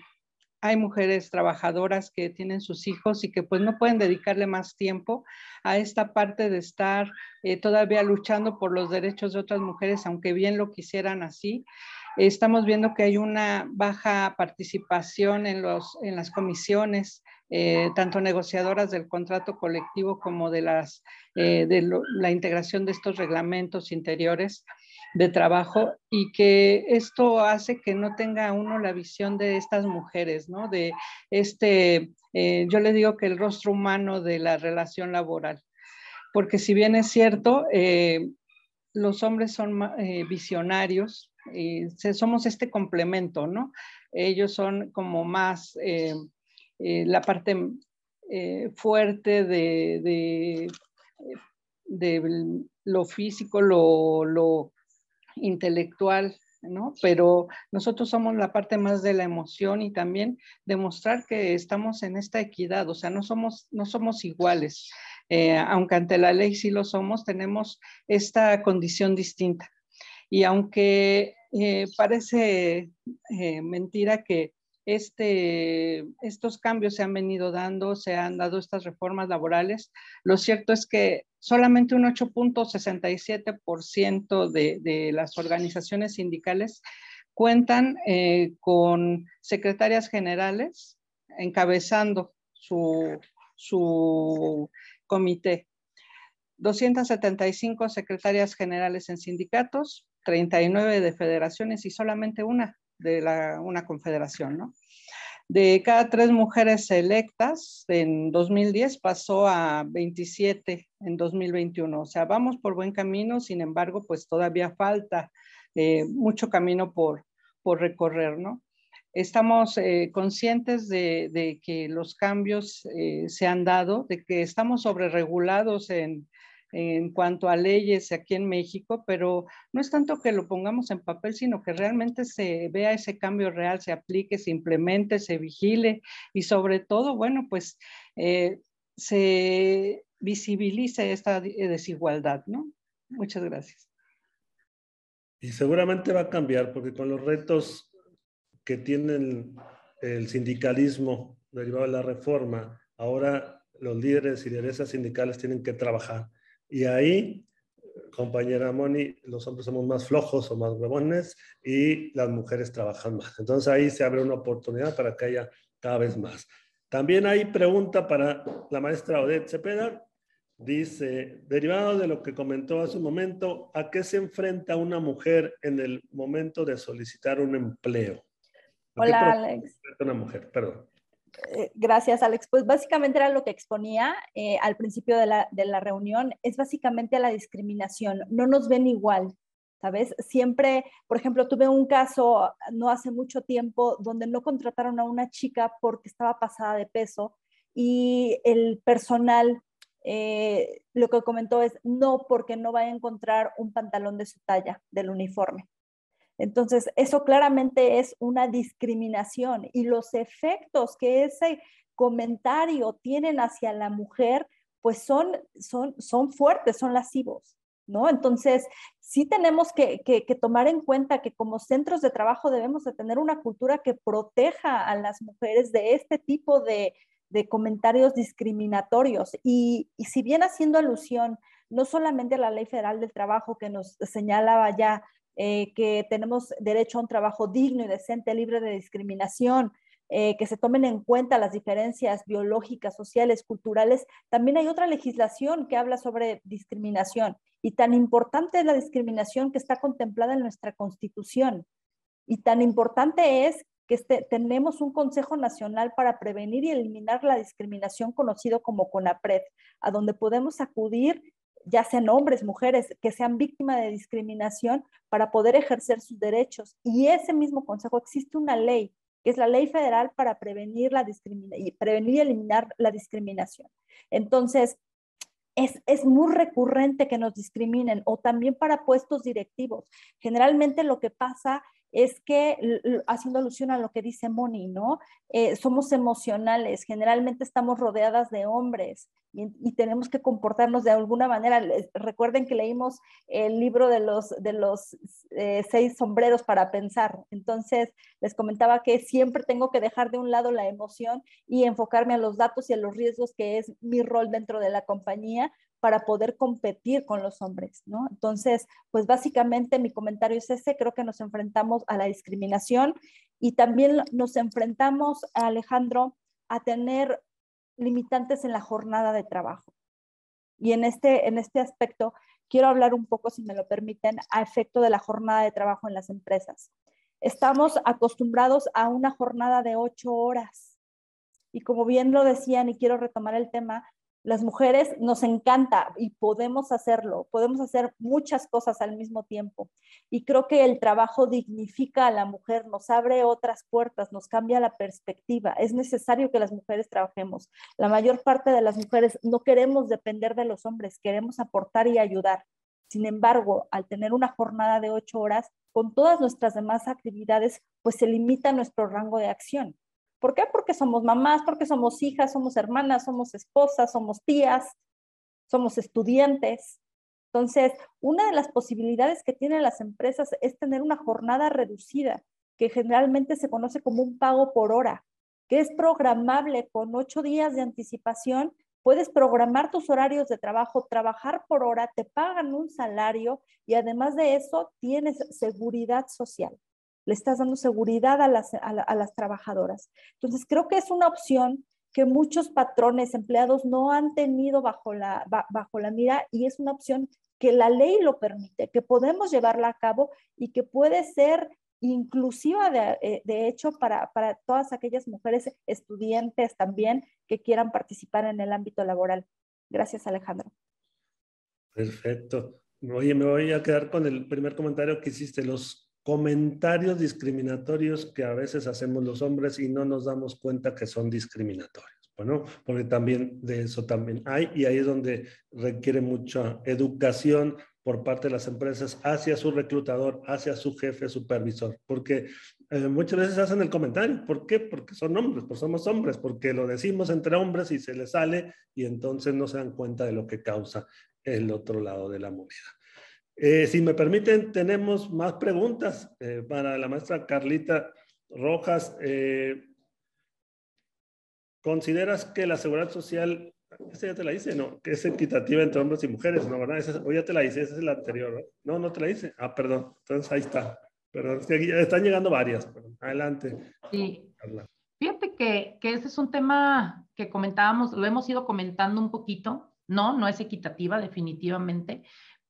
hay mujeres trabajadoras que tienen sus hijos y que pues no pueden dedicarle más tiempo a esta parte de estar eh, todavía luchando por los derechos de otras mujeres, aunque bien lo quisieran así. Estamos viendo que hay una baja participación en, los, en las comisiones eh, tanto negociadoras del contrato colectivo como de, las, eh, de la integración de estos reglamentos interiores de trabajo y que esto hace que no tenga uno la visión de estas mujeres, ¿no? De este, eh, yo le digo que el rostro humano de la relación laboral, porque si bien es cierto, los hombres son visionarios, somos este complemento, ¿no? Ellos son como más eh, la parte eh, fuerte de, lo físico, lo, lo intelectual, ¿no? Pero nosotros somos la parte más de la emoción y también demostrar que estamos en esta equidad, o sea, no somos, no somos iguales. Eh, aunque ante la ley sí lo somos, tenemos esta condición distinta. Y aunque eh, parece eh, mentira que este, estos cambios se han venido dando, se han dado estas reformas laborales. Lo cierto es que solamente un 8.67% de, de las organizaciones sindicales cuentan eh, con secretarias generales encabezando su, su comité. 275 secretarias generales en sindicatos, 39 de federaciones y solamente una de la, una confederación, ¿no? De cada tres mujeres electas en 2010 pasó a 27 en 2021. O sea, vamos por buen camino, sin embargo, pues todavía falta eh, mucho camino por, por recorrer, ¿no? Estamos eh, conscientes de, de, que los cambios eh, se han dado, de que estamos sobreregulados en, en cuanto a leyes aquí en México, pero no es tanto que lo pongamos en papel, sino que realmente se vea ese cambio real, se aplique, se implemente, se vigile y sobre todo, bueno, pues eh, se visibilice esta desigualdad, ¿no? Muchas gracias. Y seguramente va a cambiar porque con los retos que tiene el sindicalismo derivado de la reforma, ahora los líderes y lideresas sindicales tienen que trabajar y ahí, compañera Moni, los hombres somos más flojos o más huevones y las mujeres trabajan más. Entonces ahí se abre una oportunidad para que haya cada vez más. También hay pregunta para la maestra Odette Cepeda. Dice, derivado de lo que comentó hace un momento, ¿a qué se enfrenta una mujer en el momento de solicitar un empleo? Hola, Alex. Una mujer, perdón. Eh, gracias, Alex. Pues básicamente era lo que exponía eh, al principio de la, reunión, es básicamente la discriminación. No nos ven igual, ¿sabes? Siempre, por ejemplo, tuve un caso no hace mucho tiempo donde no contrataron a una chica porque estaba pasada de peso y el personal eh, lo que comentó es no porque no va a encontrar un pantalón de su talla del uniforme. Entonces, eso claramente es una discriminación y los efectos que ese comentario tienen hacia la mujer, pues son, son, son fuertes, son lascivos, ¿no? Entonces, sí tenemos que, tomar en cuenta que como centros de trabajo debemos de tener una cultura que proteja a las mujeres de este tipo de, comentarios discriminatorios. Y, y si bien haciendo alusión no solamente a la Ley Federal del Trabajo que nos señalaba ya eh, que tenemos derecho a un trabajo digno y decente, libre de discriminación, eh, que se tomen en cuenta las diferencias biológicas, sociales, culturales. También hay otra legislación que habla sobre discriminación y tan importante es la discriminación que está contemplada en nuestra constitución y tan importante es que este, tenemos un Consejo Nacional para prevenir y eliminar la discriminación conocido como CONAPRED, a donde podemos acudir ya sean hombres, mujeres, que sean víctimas de discriminación para poder ejercer sus derechos. Y ese mismo consejo existe una ley, que es la ley federal para prevenir, la y prevenir y eliminar la discriminación. Entonces, es, es, muy recurrente que nos discriminen o también para puestos directivos. Generalmente lo que pasa es que, haciendo alusión a lo que dice Moni, ¿no? Eh, somos emocionales, generalmente estamos rodeadas de hombres y, tenemos que comportarnos de alguna manera. recuerden que leímos el libro de los, de los eh, seis sombreros para pensar. Entonces, les comentaba que siempre tengo que dejar de un lado la emoción y enfocarme a los datos y a los riesgos que es mi rol dentro de la compañía para poder competir con los hombres, ¿no? Entonces, pues básicamente mi comentario es ese, creo que nos enfrentamos a la discriminación y también nos enfrentamos, Alejandro, a tener limitantes en la jornada de trabajo. Y en este, en este aspecto, quiero hablar un poco, si me lo permiten, a efecto de la jornada de trabajo en las empresas. Estamos acostumbrados a una jornada de ocho horas. Y como bien lo decían, y quiero retomar el tema, Las mujeres nos encanta y podemos hacerlo, podemos hacer muchas cosas al mismo tiempo. Y creo que el trabajo dignifica a la mujer, nos abre otras puertas, nos cambia la perspectiva. Es necesario que las mujeres trabajemos. La mayor parte de las mujeres no queremos depender de los hombres, queremos aportar y ayudar. Sin embargo, al tener una jornada de ocho horas, con todas nuestras demás actividades, pues se limita nuestro rango de acción. ¿Por qué? Porque somos mamás, porque somos hijas, somos hermanas, somos esposas, somos tías, somos estudiantes. Entonces, una de las posibilidades que tienen las empresas es tener una jornada reducida, que generalmente se conoce como un pago por hora, que es programable con ocho días de anticipación. Puedes programar tus horarios de trabajo, trabajar por hora, te pagan un salario y además de eso tienes seguridad social le estás dando seguridad a las, a, las trabajadoras. Entonces, creo que es una opción que muchos patrones, empleados no han tenido bajo la, bajo la mira y es una opción que la ley lo permite, que podemos llevarla a cabo y que puede ser inclusiva de, eh, de hecho para, para, todas aquellas mujeres estudiantes también que quieran participar en el ámbito laboral. Gracias, Alejandro. Perfecto. Oye, me voy a quedar con el primer comentario que hiciste. Los comentarios discriminatorios que a veces hacemos los hombres y no nos damos cuenta que son discriminatorios. Bueno, porque también de eso también hay y ahí es donde requiere mucha educación por parte de las empresas hacia su reclutador, hacia su jefe supervisor, porque eh, muchas veces hacen el comentario, ¿por qué? Porque son hombres, pues somos hombres, porque lo decimos entre hombres y se les sale y entonces no se dan cuenta de lo que causa el otro lado de la moneda. Eh, si me permiten, tenemos más preguntas eh, para la maestra Carlita Rojas. Eh, ¿Consideras que la seguridad social, esta ya te la hice, no, que es equitativa entre hombres y mujeres, no, verdad? Esa, o ya te la hice, esa es la anterior, ¿no? No, te la hice. Ah, perdón. Entonces ahí está. Perdón, es que están llegando varias. Adelante. Sí. Fíjate que, que ese es un tema que comentábamos, lo hemos ido comentando un poquito, ¿no? No es equitativa, definitivamente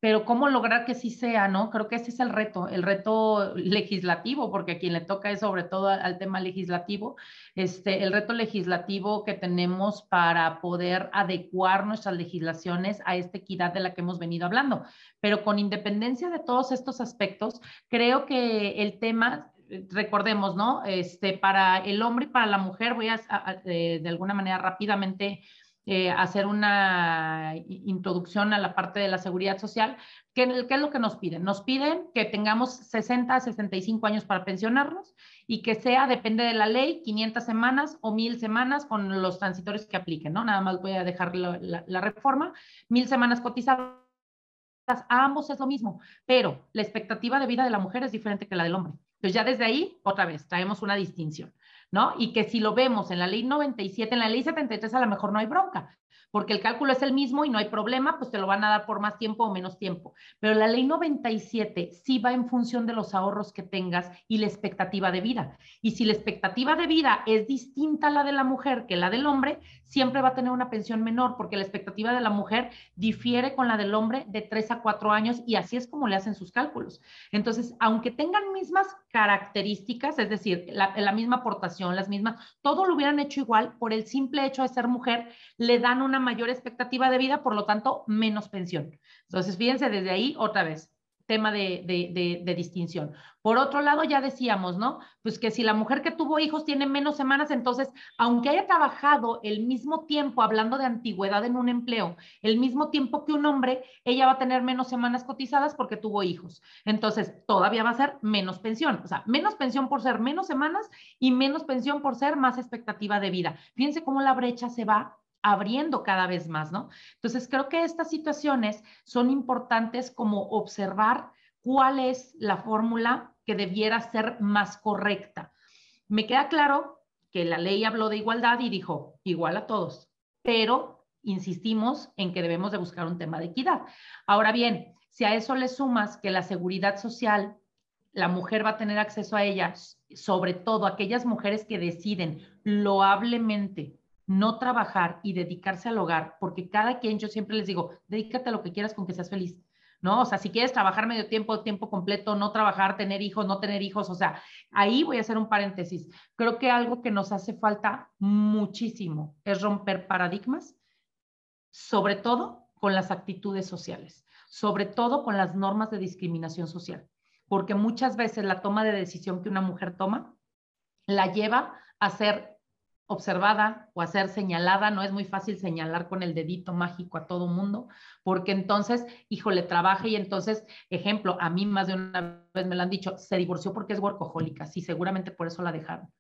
pero cómo lograr que sí sea, ¿no? Creo que ese es el reto, el reto legislativo, porque a quien le toca es sobre todo al tema legislativo, este, el reto legislativo que tenemos para poder adecuar nuestras legislaciones a esta equidad de la que hemos venido hablando. Pero con independencia de todos estos aspectos, creo que el tema recordemos, ¿no? Este, para el hombre y para la mujer, voy a, de alguna manera rápidamente eh, hacer una introducción a la parte de la seguridad social. ¿Qué, ¿Qué, es lo que nos piden? Nos piden que tengamos 60 65 años para pensionarnos y que sea, depende de la ley, 500 semanas o 1000 semanas con los transitorios que apliquen, ¿no? Nada más voy a dejar la reforma, 1000 semanas cotizadas. A ambos es lo mismo, pero la expectativa de vida de la mujer es diferente que la del hombre. Entonces ya desde ahí, otra vez, traemos una distinción. Y que si lo vemos en la ley 97, en la ley 73 a lo mejor no hay bronca, porque el cálculo es el mismo y no hay problema, pues te lo van a dar por más tiempo o menos tiempo. Pero la ley 97 sí va en función de los ahorros que tengas y la expectativa de vida. Y si la expectativa de vida es distinta a la de la mujer que la del hombre, siempre va a tener una pensión menor, porque la expectativa de la mujer difiere con la del hombre de 3 a 4 años y así es como le hacen sus cálculos. Entonces, aunque tengan mismas características, es decir, la, la misma aportación, las mismas, todo lo hubieran hecho igual por el simple hecho de ser mujer, le dan una mayor expectativa de vida, por lo tanto, menos pensión. Entonces, fíjense desde ahí otra vez tema de, distinción. Por otro lado, ya decíamos, ¿no? Pues que si la mujer que tuvo hijos tiene menos semanas, entonces, aunque haya trabajado el mismo tiempo, hablando de antigüedad en un empleo, el mismo tiempo que un hombre, ella va a tener menos semanas cotizadas porque tuvo hijos. Entonces, todavía va a ser menos pensión, o sea, menos pensión por ser menos semanas y menos pensión por ser más expectativa de vida. Fíjense cómo la brecha se va abriendo cada vez más, ¿no? Entonces, creo que estas situaciones son importantes como observar cuál es la fórmula que debiera ser más correcta. Me queda claro que la ley habló de igualdad y dijo igual a todos, pero insistimos en que debemos de buscar un tema de equidad. Ahora bien, si a eso le sumas que la seguridad social, la mujer va a tener acceso a ellas, sobre todo aquellas mujeres que deciden loablemente no trabajar y dedicarse al hogar, porque cada quien, yo siempre les digo, dedícate a lo que quieras con que seas feliz, ¿no? O sea, si quieres trabajar medio tiempo, tiempo completo, no trabajar, tener hijos, no tener hijos, o sea, ahí voy a hacer un paréntesis. Creo que algo que nos hace falta muchísimo es romper paradigmas sobre todo con las actitudes sociales, sobre todo con las normas de discriminación social, porque muchas veces la toma de decisión que una mujer toma la lleva a ser observada o a ser señalada, no es muy fácil señalar con el dedito mágico a todo mundo, porque entonces, híjole, trabaja y entonces, ejemplo, a mí más de una vez me lo han dicho, se divorció porque es workahólica, sí, seguramente por eso la dejaron.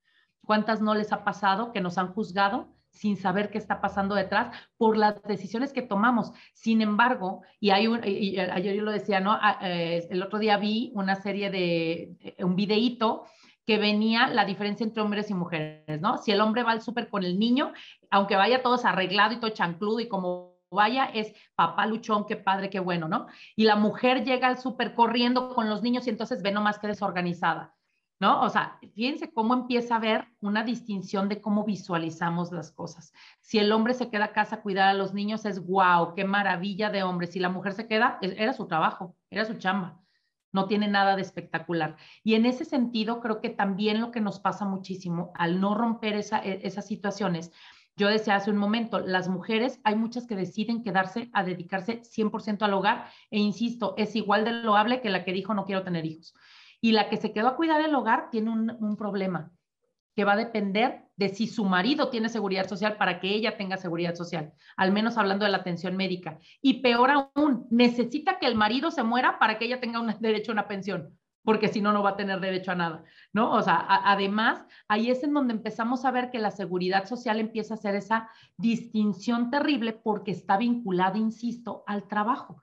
¿Cuántas no les ha pasado que nos han juzgado sin saber qué está pasando detrás por las decisiones que tomamos? Sin embargo, y hay un, ayer yo lo decía, ¿no? Ah, eh, el otro día vi una serie de, eh, un videíto que venía la diferencia entre hombres y mujeres, ¿no? Si el hombre va al súper con el niño, aunque vaya todos arreglado y todo chancludo y como vaya, es papá luchón, qué padre, qué bueno, ¿no? Y la mujer llega al súper corriendo con los niños y entonces ve nomás que desorganizada, ¿no? O sea, fíjense cómo empieza a haber una distinción de cómo visualizamos las cosas. Si el hombre se queda a casa a cuidar a los niños, es guau, qué maravilla de hombre. Si la mujer se queda, era su trabajo, era su chamba no tiene nada de espectacular. Y en ese sentido, creo que también lo que nos pasa muchísimo al no romper esa, e, esas situaciones, yo decía hace un momento, las mujeres, hay muchas que deciden quedarse a dedicarse 100% al hogar e insisto, es igual de loable que la que dijo no quiero tener hijos. Y la que se quedó a cuidar el hogar tiene un, un problema que va a depender de si su marido tiene seguridad social para que ella tenga seguridad social, al menos hablando de la atención médica. Y peor aún, necesita que el marido se muera para que ella tenga un derecho a una pensión, porque si no, no va a tener derecho a nada, ¿no? O sea, además, ahí es en donde empezamos a ver que la seguridad social empieza a ser esa distinción terrible porque está vinculada, insisto, al trabajo.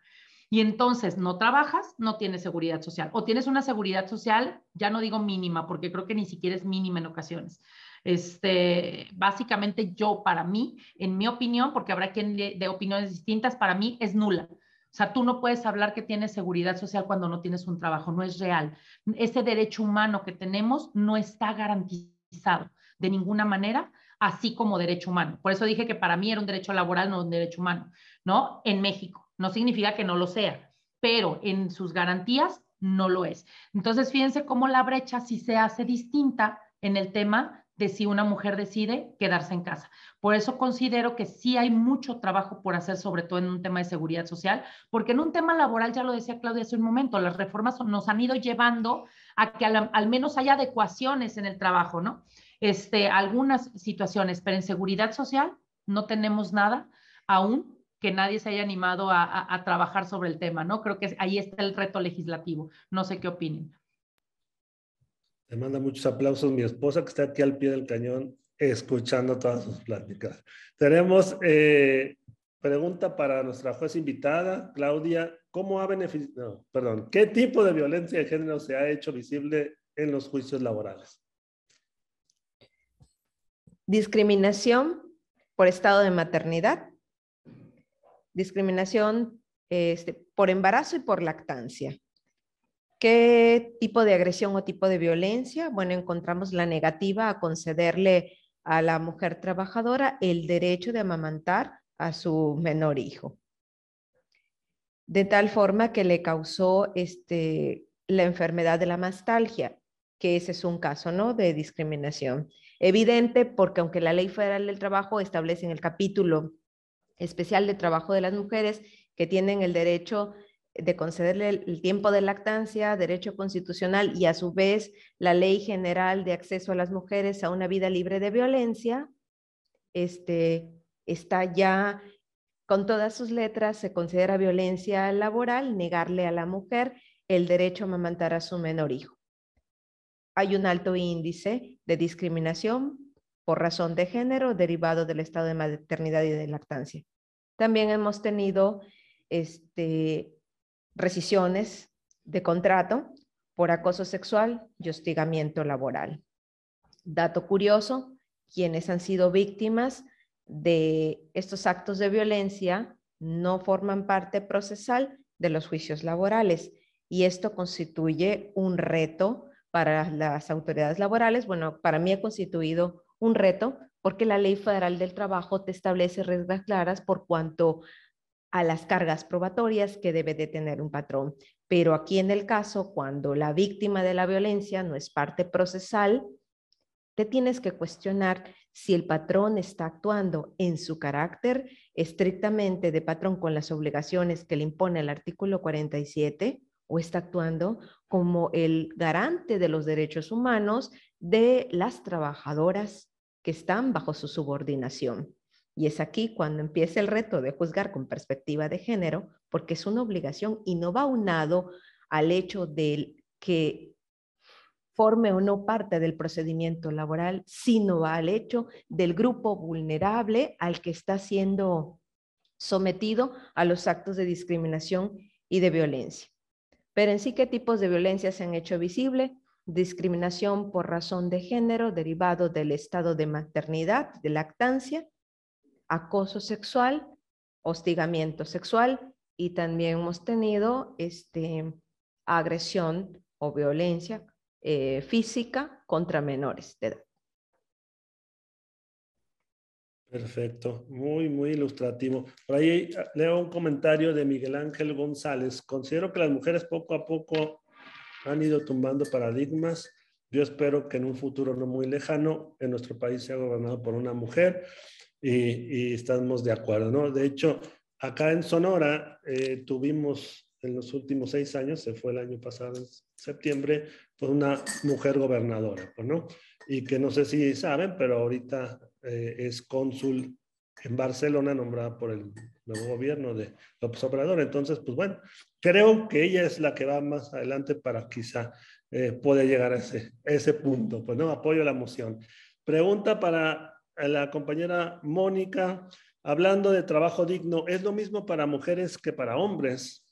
Y entonces no trabajas, no tienes seguridad social. O tienes una seguridad social, ya no digo mínima, porque creo que ni siquiera es mínima en ocasiones. Este, básicamente yo, para mí, en mi opinión, porque habrá quien de, opiniones distintas, para mí es nula. O sea, tú no puedes hablar que tienes seguridad social cuando no tienes un trabajo, no es real. Ese derecho humano que tenemos no está garantizado de ninguna manera, así como derecho humano. Por eso dije que para mí era un derecho laboral, no un derecho humano, ¿no? En México. No significa que no lo sea, pero en sus garantías no lo es. Entonces, fíjense cómo la brecha sí se hace distinta en el tema de si una mujer decide quedarse en casa. Por eso considero que sí hay mucho trabajo por hacer, sobre todo en un tema de seguridad social, porque en un tema laboral, ya lo decía Claudia hace un momento, las reformas nos han ido llevando a que al, menos haya adecuaciones en el trabajo, ¿no? Este, algunas situaciones, pero en seguridad social no tenemos nada aún que nadie se haya animado a, trabajar sobre el tema, ¿no? Creo que ahí está el reto legislativo. No sé qué opinen. Te manda muchos aplausos mi esposa que está aquí al pie del cañón escuchando todas sus pláticas. Tenemos eh, pregunta para nuestra juez invitada, Claudia. ¿Cómo ha beneficiado, perdón, qué tipo de violencia de género se ha hecho visible en los juicios laborales? Discriminación por estado de maternidad, discriminación este, por embarazo y por lactancia. ¿Qué tipo de agresión o tipo de violencia? Bueno, encontramos la negativa a concederle a la mujer trabajadora el derecho de amamantar a su menor hijo. De tal forma que le causó este, la enfermedad de la mastalgia, que ese es un caso ¿no? de discriminación. Evidente porque aunque la ley federal del trabajo establece en el capítulo especial de trabajo de las mujeres que tienen el derecho de concederle el, tiempo de lactancia, derecho constitucional y a su vez la ley general de acceso a las mujeres a una vida libre de violencia, este, está ya con todas sus letras, se considera violencia laboral negarle a la mujer el derecho a amamantar a su menor hijo. Hay un alto índice de discriminación por razón de género derivado del estado de maternidad y de lactancia. También hemos tenido este, rescisiones de contrato por acoso sexual y hostigamiento laboral. Dato curioso, quienes han sido víctimas de estos actos de violencia no forman parte procesal de los juicios laborales y esto constituye un reto para las autoridades laborales. Bueno, para mí ha constituido un reto porque la ley federal del trabajo te establece reglas claras por cuanto a las cargas probatorias que debe de tener un patrón. Pero aquí en el caso, cuando la víctima de la violencia no es parte procesal, te tienes que cuestionar si el patrón está actuando en su carácter estrictamente de patrón con las obligaciones que le impone el artículo 47 o está actuando como el garante de los derechos humanos de las trabajadoras que están bajo su subordinación. Y es aquí cuando empieza el reto de juzgar con perspectiva de género, porque es una obligación y no va unado al hecho de que forme o no parte del procedimiento laboral, sino al hecho del grupo vulnerable al que está siendo sometido a los actos de discriminación y de violencia. Pero en sí, ¿qué tipos de violencia se han hecho visible? Discriminación por razón de género derivado del estado de maternidad, de lactancia, acoso sexual, hostigamiento sexual y también hemos tenido este, agresión o violencia eh, física contra menores de edad. Perfecto, muy, muy ilustrativo. Por ahí ah, leo un comentario de Miguel Ángel González. Considero que las mujeres poco a poco han ido tumbando paradigmas. Yo espero que en un futuro no muy lejano en nuestro país sea gobernado por una mujer y, y estamos de acuerdo, ¿no? De hecho, acá en Sonora eh, tuvimos en los últimos seis años, se fue el año pasado en septiembre, pues una mujer gobernadora, pues, ¿no? Y que no sé si saben, pero ahorita eh, es cónsul en Barcelona, nombrada por el nuevo gobierno de López Obrador. Entonces, pues bueno, creo que ella es la que va más adelante para quizá eh, poder llegar a ese, ese punto. Pues no, apoyo la moción. Pregunta para la compañera Mónica, hablando de trabajo digno, ¿es lo mismo para mujeres que para hombres?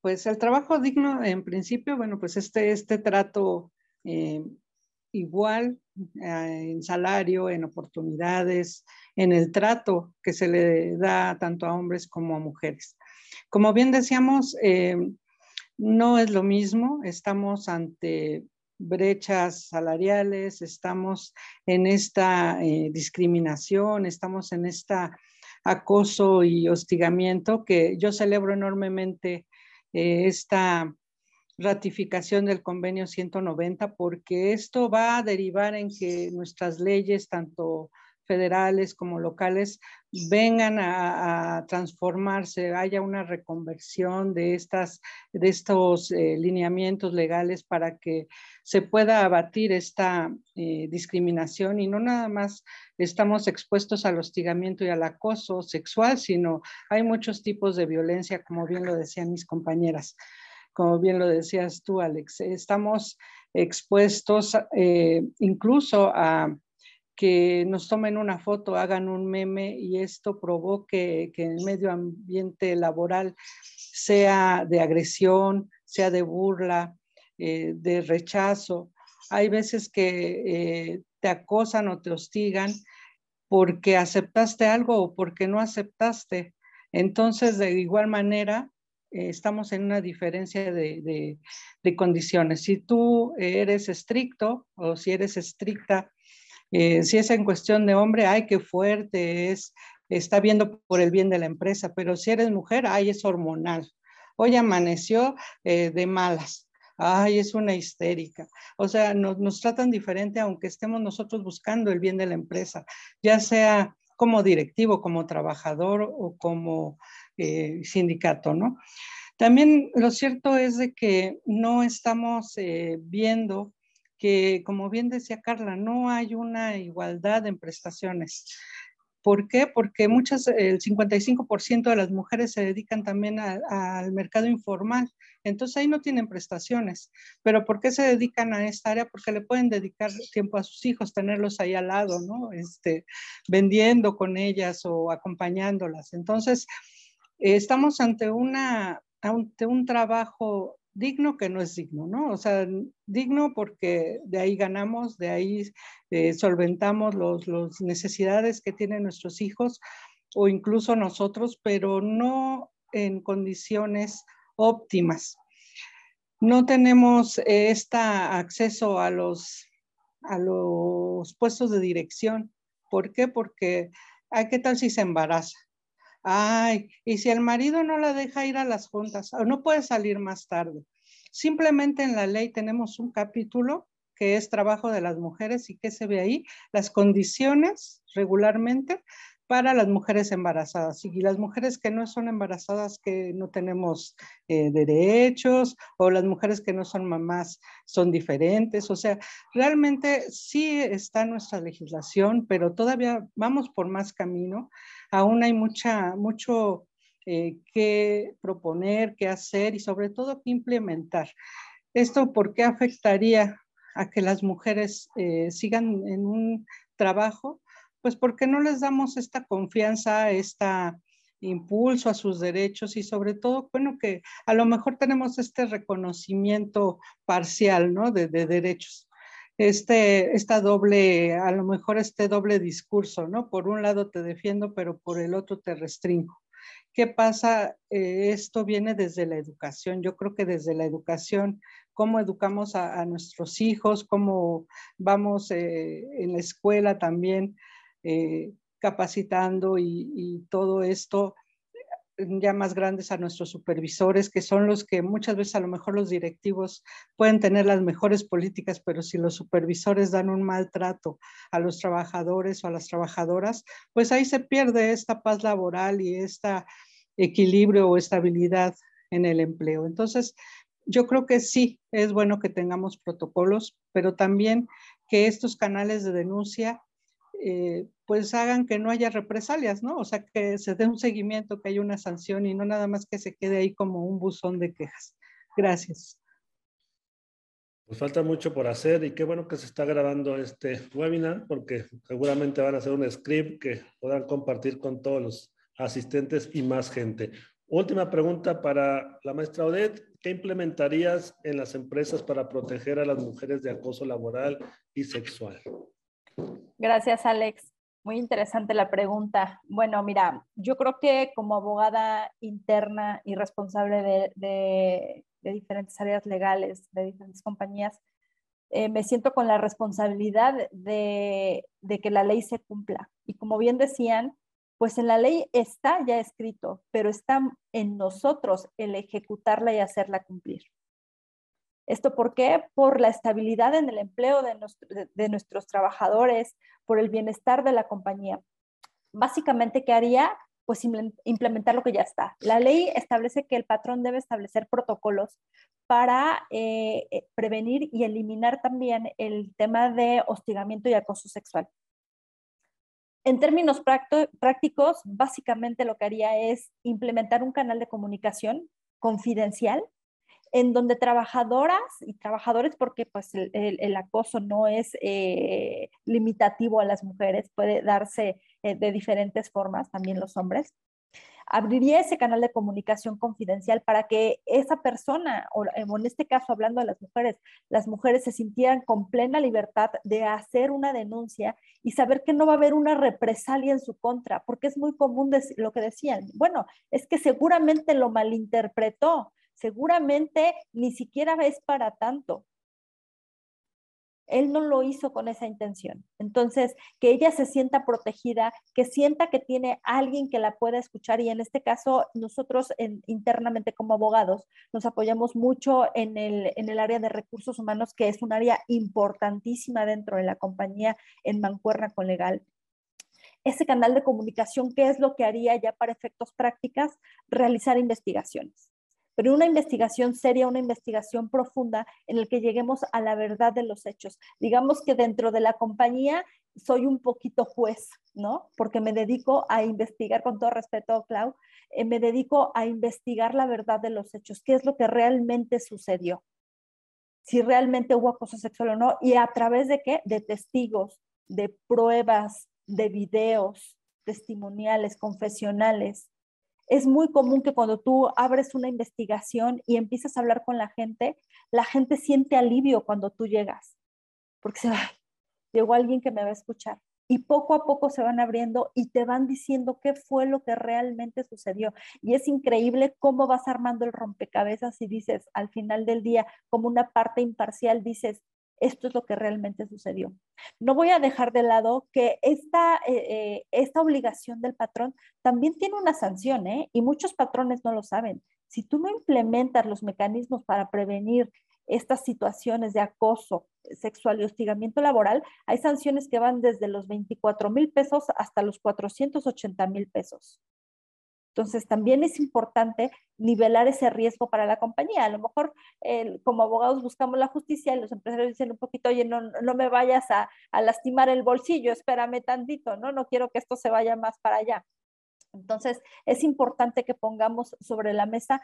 Pues el trabajo digno, en principio, bueno, pues este, este trato eh, igual eh, en salario, en oportunidades, en el trato que se le da tanto a hombres como a mujeres. Como bien decíamos, eh, no es lo mismo, estamos ante brechas salariales, estamos en esta discriminación, estamos en esta acoso y hostigamiento que yo celebro enormemente eh, esta ratificación del convenio 190 porque esto va a derivar en que nuestras leyes, tanto federales como locales, vengan a, transformarse, haya una reconversión de, estas, de estos eh, lineamientos legales para que se pueda abatir esta eh, discriminación y no nada más estamos expuestos al hostigamiento y al acoso sexual, sino hay muchos tipos de violencia, como bien lo decían mis compañeras, como bien lo decías tú, Alex. Estamos expuestos eh, incluso a que nos tomen una foto, hagan un meme y esto provoque que el medio ambiente laboral sea de agresión, sea de burla, eh, de rechazo. Hay veces que eh, te acosan o te hostigan porque aceptaste algo o porque no aceptaste. Entonces, de igual manera, eh, estamos en una diferencia de, condiciones. Si tú eres estricto o si eres estricta, si es en cuestión de hombre, ay, qué fuerte es, está viendo por el bien de la empresa, pero si eres mujer, ay, es hormonal. Hoy amaneció de malas ay, es una histérica. O sea, nos, tratan diferente aunque estemos nosotros buscando el bien de la empresa, ya sea como directivo, como trabajador o como eh, sindicato, ¿no? También lo cierto es de que no estamos eh, viendo que, como bien decía Carla, no hay una igualdad en prestaciones. ¿Por qué? Porque muchas, el 55% de las mujeres se dedican también al mercado informal, entonces ahí no tienen prestaciones. Pero ¿por qué se dedican a esta área? Porque le pueden dedicar tiempo a sus hijos, tenerlos ahí al lado, ¿no? Este, vendiendo con ellas o acompañándolas. Entonces, estamos ante, una, ante un trabajo digno que no es digno, ¿no? O sea, digno porque de ahí ganamos, de ahí eh, solventamos las necesidades que tienen nuestros hijos o incluso nosotros, pero no en condiciones óptimas. No tenemos este acceso a los, a los puestos de dirección. ¿Por qué? Porque, ¿qué tal si se embaraza? Ay, y si el marido no la deja ir a las juntas, o no puede salir más tarde. Simplemente en la ley tenemos un capítulo que es trabajo de las mujeres y qué se ve ahí, las condiciones regularmente para las mujeres embarazadas y las mujeres que no son embarazadas que no tenemos eh, derechos o las mujeres que no son mamás son diferentes. O sea, realmente sí está nuestra legislación, pero todavía vamos por más camino. Aún hay mucha, mucho eh, que proponer, que hacer y sobre todo que implementar. ¿Esto por qué afectaría a que las mujeres eh, sigan en un trabajo? Pues porque no les damos esta confianza, este impulso a sus derechos y sobre todo, bueno, que a lo mejor tenemos este reconocimiento parcial, ¿no? De, de derechos. Este, esta doble, a lo mejor este doble discurso, ¿no? Por un lado te defiendo, pero por el otro te restringo. ¿Qué pasa? Eh, esto viene desde la educación. Yo creo que desde la educación cómo educamos a, nuestros hijos, cómo vamos eh, en la escuela también eh, capacitando y, todo esto ya más grandes a nuestros supervisores, que son los que muchas veces a lo mejor los directivos pueden tener las mejores políticas, pero si los supervisores dan un maltrato a los trabajadores o a las trabajadoras, pues ahí se pierde esta paz laboral y este equilibrio o estabilidad en el empleo. Entonces, yo creo que sí, es bueno que tengamos protocolos, pero también que estos canales de denuncia eh, pues hagan que no haya represalias, ¿no? O sea, que se dé un seguimiento, que haya una sanción y no nada más que se quede ahí como un buzón de quejas. Gracias. Pues falta mucho por hacer y qué bueno que se está grabando este webinar porque seguramente van a hacer un script que puedan compartir con todos los asistentes y más gente. Última pregunta para la maestra Odette. ¿Qué implementarías en las empresas para proteger a las mujeres de acoso laboral y sexual? Gracias, Alex. Muy interesante la pregunta. Bueno, mira, yo creo que como abogada interna y responsable de, diferentes áreas legales, de diferentes compañías, eh, me siento con la responsabilidad de, de que la ley se cumpla. Y como bien decían, pues en la ley está ya escrito, pero está en nosotros el ejecutarla y hacerla cumplir. ¿Esto por qué? Por la estabilidad en el empleo de, nuestros trabajadores, por el bienestar de la compañía. Básicamente, ¿qué haría? Pues implementar lo que ya está. La ley establece que el patrón debe establecer protocolos para eh, eh, prevenir y eliminar también el tema de hostigamiento y acoso sexual. En términos prácticos, básicamente lo que haría es implementar un canal de comunicación confidencial en donde trabajadoras y trabajadores, porque pues el, acoso no es eh, limitativo a las mujeres, puede darse eh, de diferentes formas, también los hombres, abriría ese canal de comunicación confidencial para que esa persona, o en este caso hablando de las mujeres, las mujeres se sintieran con plena libertad de hacer una denuncia y saber que no va a haber una represalia en su contra, porque es muy común lo que decían, bueno, es que seguramente lo malinterpretó, seguramente ni siquiera es para tanto. Él no lo hizo con esa intención. Entonces, que ella se sienta protegida, que sienta que tiene alguien que la pueda escuchar y en este caso nosotros internamente como abogados nos apoyamos mucho en el, en el área de recursos humanos, que es un área importantísima dentro de la compañía en Mancuerna con Legal ese canal de comunicación, ¿qué es lo que haría ya para efectos prácticas? Realizar investigaciones pero una investigación seria, una investigación profunda en el que lleguemos a la verdad de los hechos. Digamos que dentro de la compañía soy un poquito juez, ¿no? Porque me dedico a investigar, con todo respeto, Clau, eh, me dedico a investigar la verdad de los hechos, qué es lo que realmente sucedió, si realmente hubo acoso sexual o no, y a través de qué? De testigos, de pruebas, de videos testimoniales, confesionales, es muy común que cuando tú abres una investigación y empiezas a hablar con la gente, la gente siente alivio cuando tú llegas, porque se va, llegó alguien que me va a escuchar. Y poco a poco se van abriendo y te van diciendo qué fue lo que realmente sucedió. Y es increíble cómo vas armando el rompecabezas y dices al final del día, como una parte imparcial, dices, esto es lo que realmente sucedió. No voy a dejar de lado que esta, eh, eh, esta obligación del patrón también tiene una sanción, ¿eh? y muchos patrones no lo saben. Si tú no implementas los mecanismos para prevenir estas situaciones de acoso sexual y hostigamiento laboral, hay sanciones que van desde los 24 mil pesos hasta los 480 mil pesos. Entonces, también es importante nivelar ese riesgo para la compañía. A lo mejor, como abogados, buscamos la justicia y los empresarios dicen un poquito, oye, no, no me vayas a, a, lastimar el bolsillo, espérame tantito, ¿no? No quiero que esto se vaya más para allá. Entonces, es importante que pongamos sobre la mesa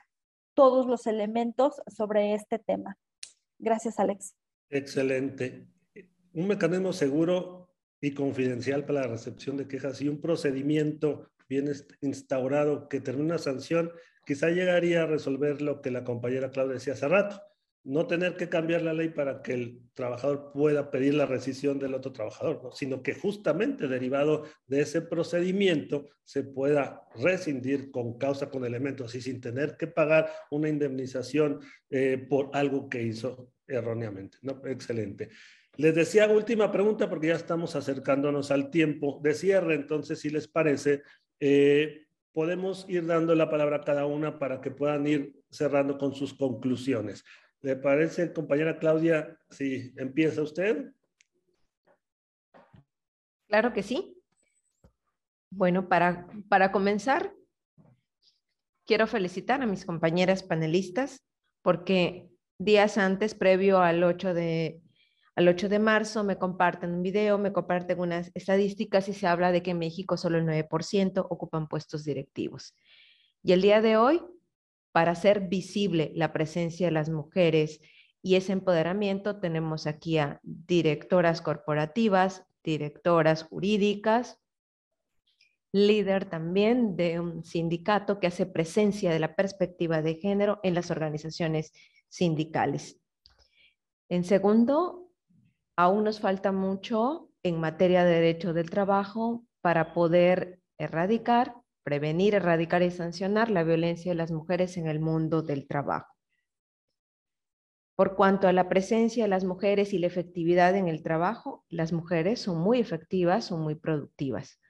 todos los elementos sobre este tema. Gracias, Alex. Excelente. Un mecanismo seguro y confidencial para la recepción de quejas y un procedimiento bien instaurado que termine una sanción, quizá llegaría a resolver lo que la compañera Claudia decía hace rato, no tener que cambiar la ley para que el trabajador pueda pedir la rescisión del otro trabajador, sino que justamente derivado de ese procedimiento se pueda rescindir con causa, con elementos y sin tener que pagar una indemnización eh, por algo que hizo erróneamente. ¿no? Excelente. Les decía última pregunta porque ya estamos acercándonos al tiempo de cierre, entonces si les parece, eh, podemos ir dando la palabra a cada una para que puedan ir cerrando con sus conclusiones. ¿Le parece, compañera Claudia, si empieza usted? Claro que sí. Bueno, para, para comenzar, quiero felicitar a mis compañeras panelistas porque días antes, previo al 8 de al 8 de marzo me comparten un video, me comparten unas estadísticas y se habla de que en México solo el 9% ocupan puestos directivos. Y el día de hoy, para hacer visible la presencia de las mujeres y ese empoderamiento, tenemos aquí a directoras corporativas, directoras jurídicas, líder también de un sindicato que hace presencia de la perspectiva de género en las organizaciones sindicales. En segundo, aún nos falta mucho en materia de derecho del trabajo para poder erradicar, prevenir, erradicar y sancionar la violencia de las mujeres en el mundo del trabajo. Por cuanto a la presencia de las mujeres y la efectividad en el trabajo, las mujeres son muy efectivas, son muy productivas.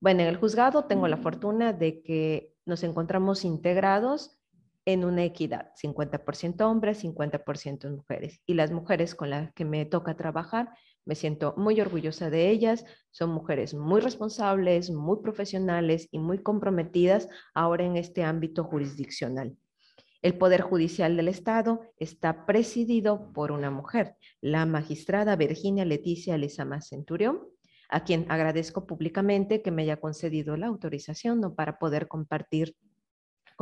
Bueno, en el juzgado tengo la fortuna de que nos encontramos integrados en una equidad, 50% hombres, 50% mujeres. Y las mujeres con las que me toca trabajar, me siento muy orgullosa de ellas, son mujeres muy responsables, muy profesionales y muy comprometidas ahora en este ámbito jurisdiccional. El Poder Judicial del Estado está presidido por una mujer, la magistrada Virginia Leticia Lizama Centurión, a quien agradezco públicamente que me haya concedido la autorización para poder compartir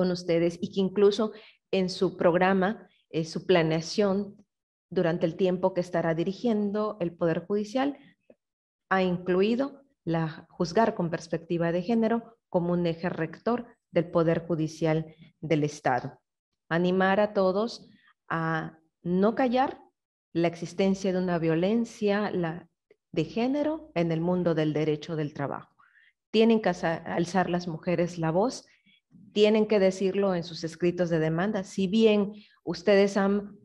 con ustedes y que incluso en su programa, eh, su planeación durante el tiempo que estará dirigiendo el Poder Judicial, ha incluido la juzgar con perspectiva de género como un eje rector del Poder Judicial del Estado. Animar a todos a no callar la existencia de una violencia de género en el mundo del derecho del trabajo. Tienen que alzar las mujeres la voz tienen que decirlo en sus escritos de demanda. Si bien ustedes han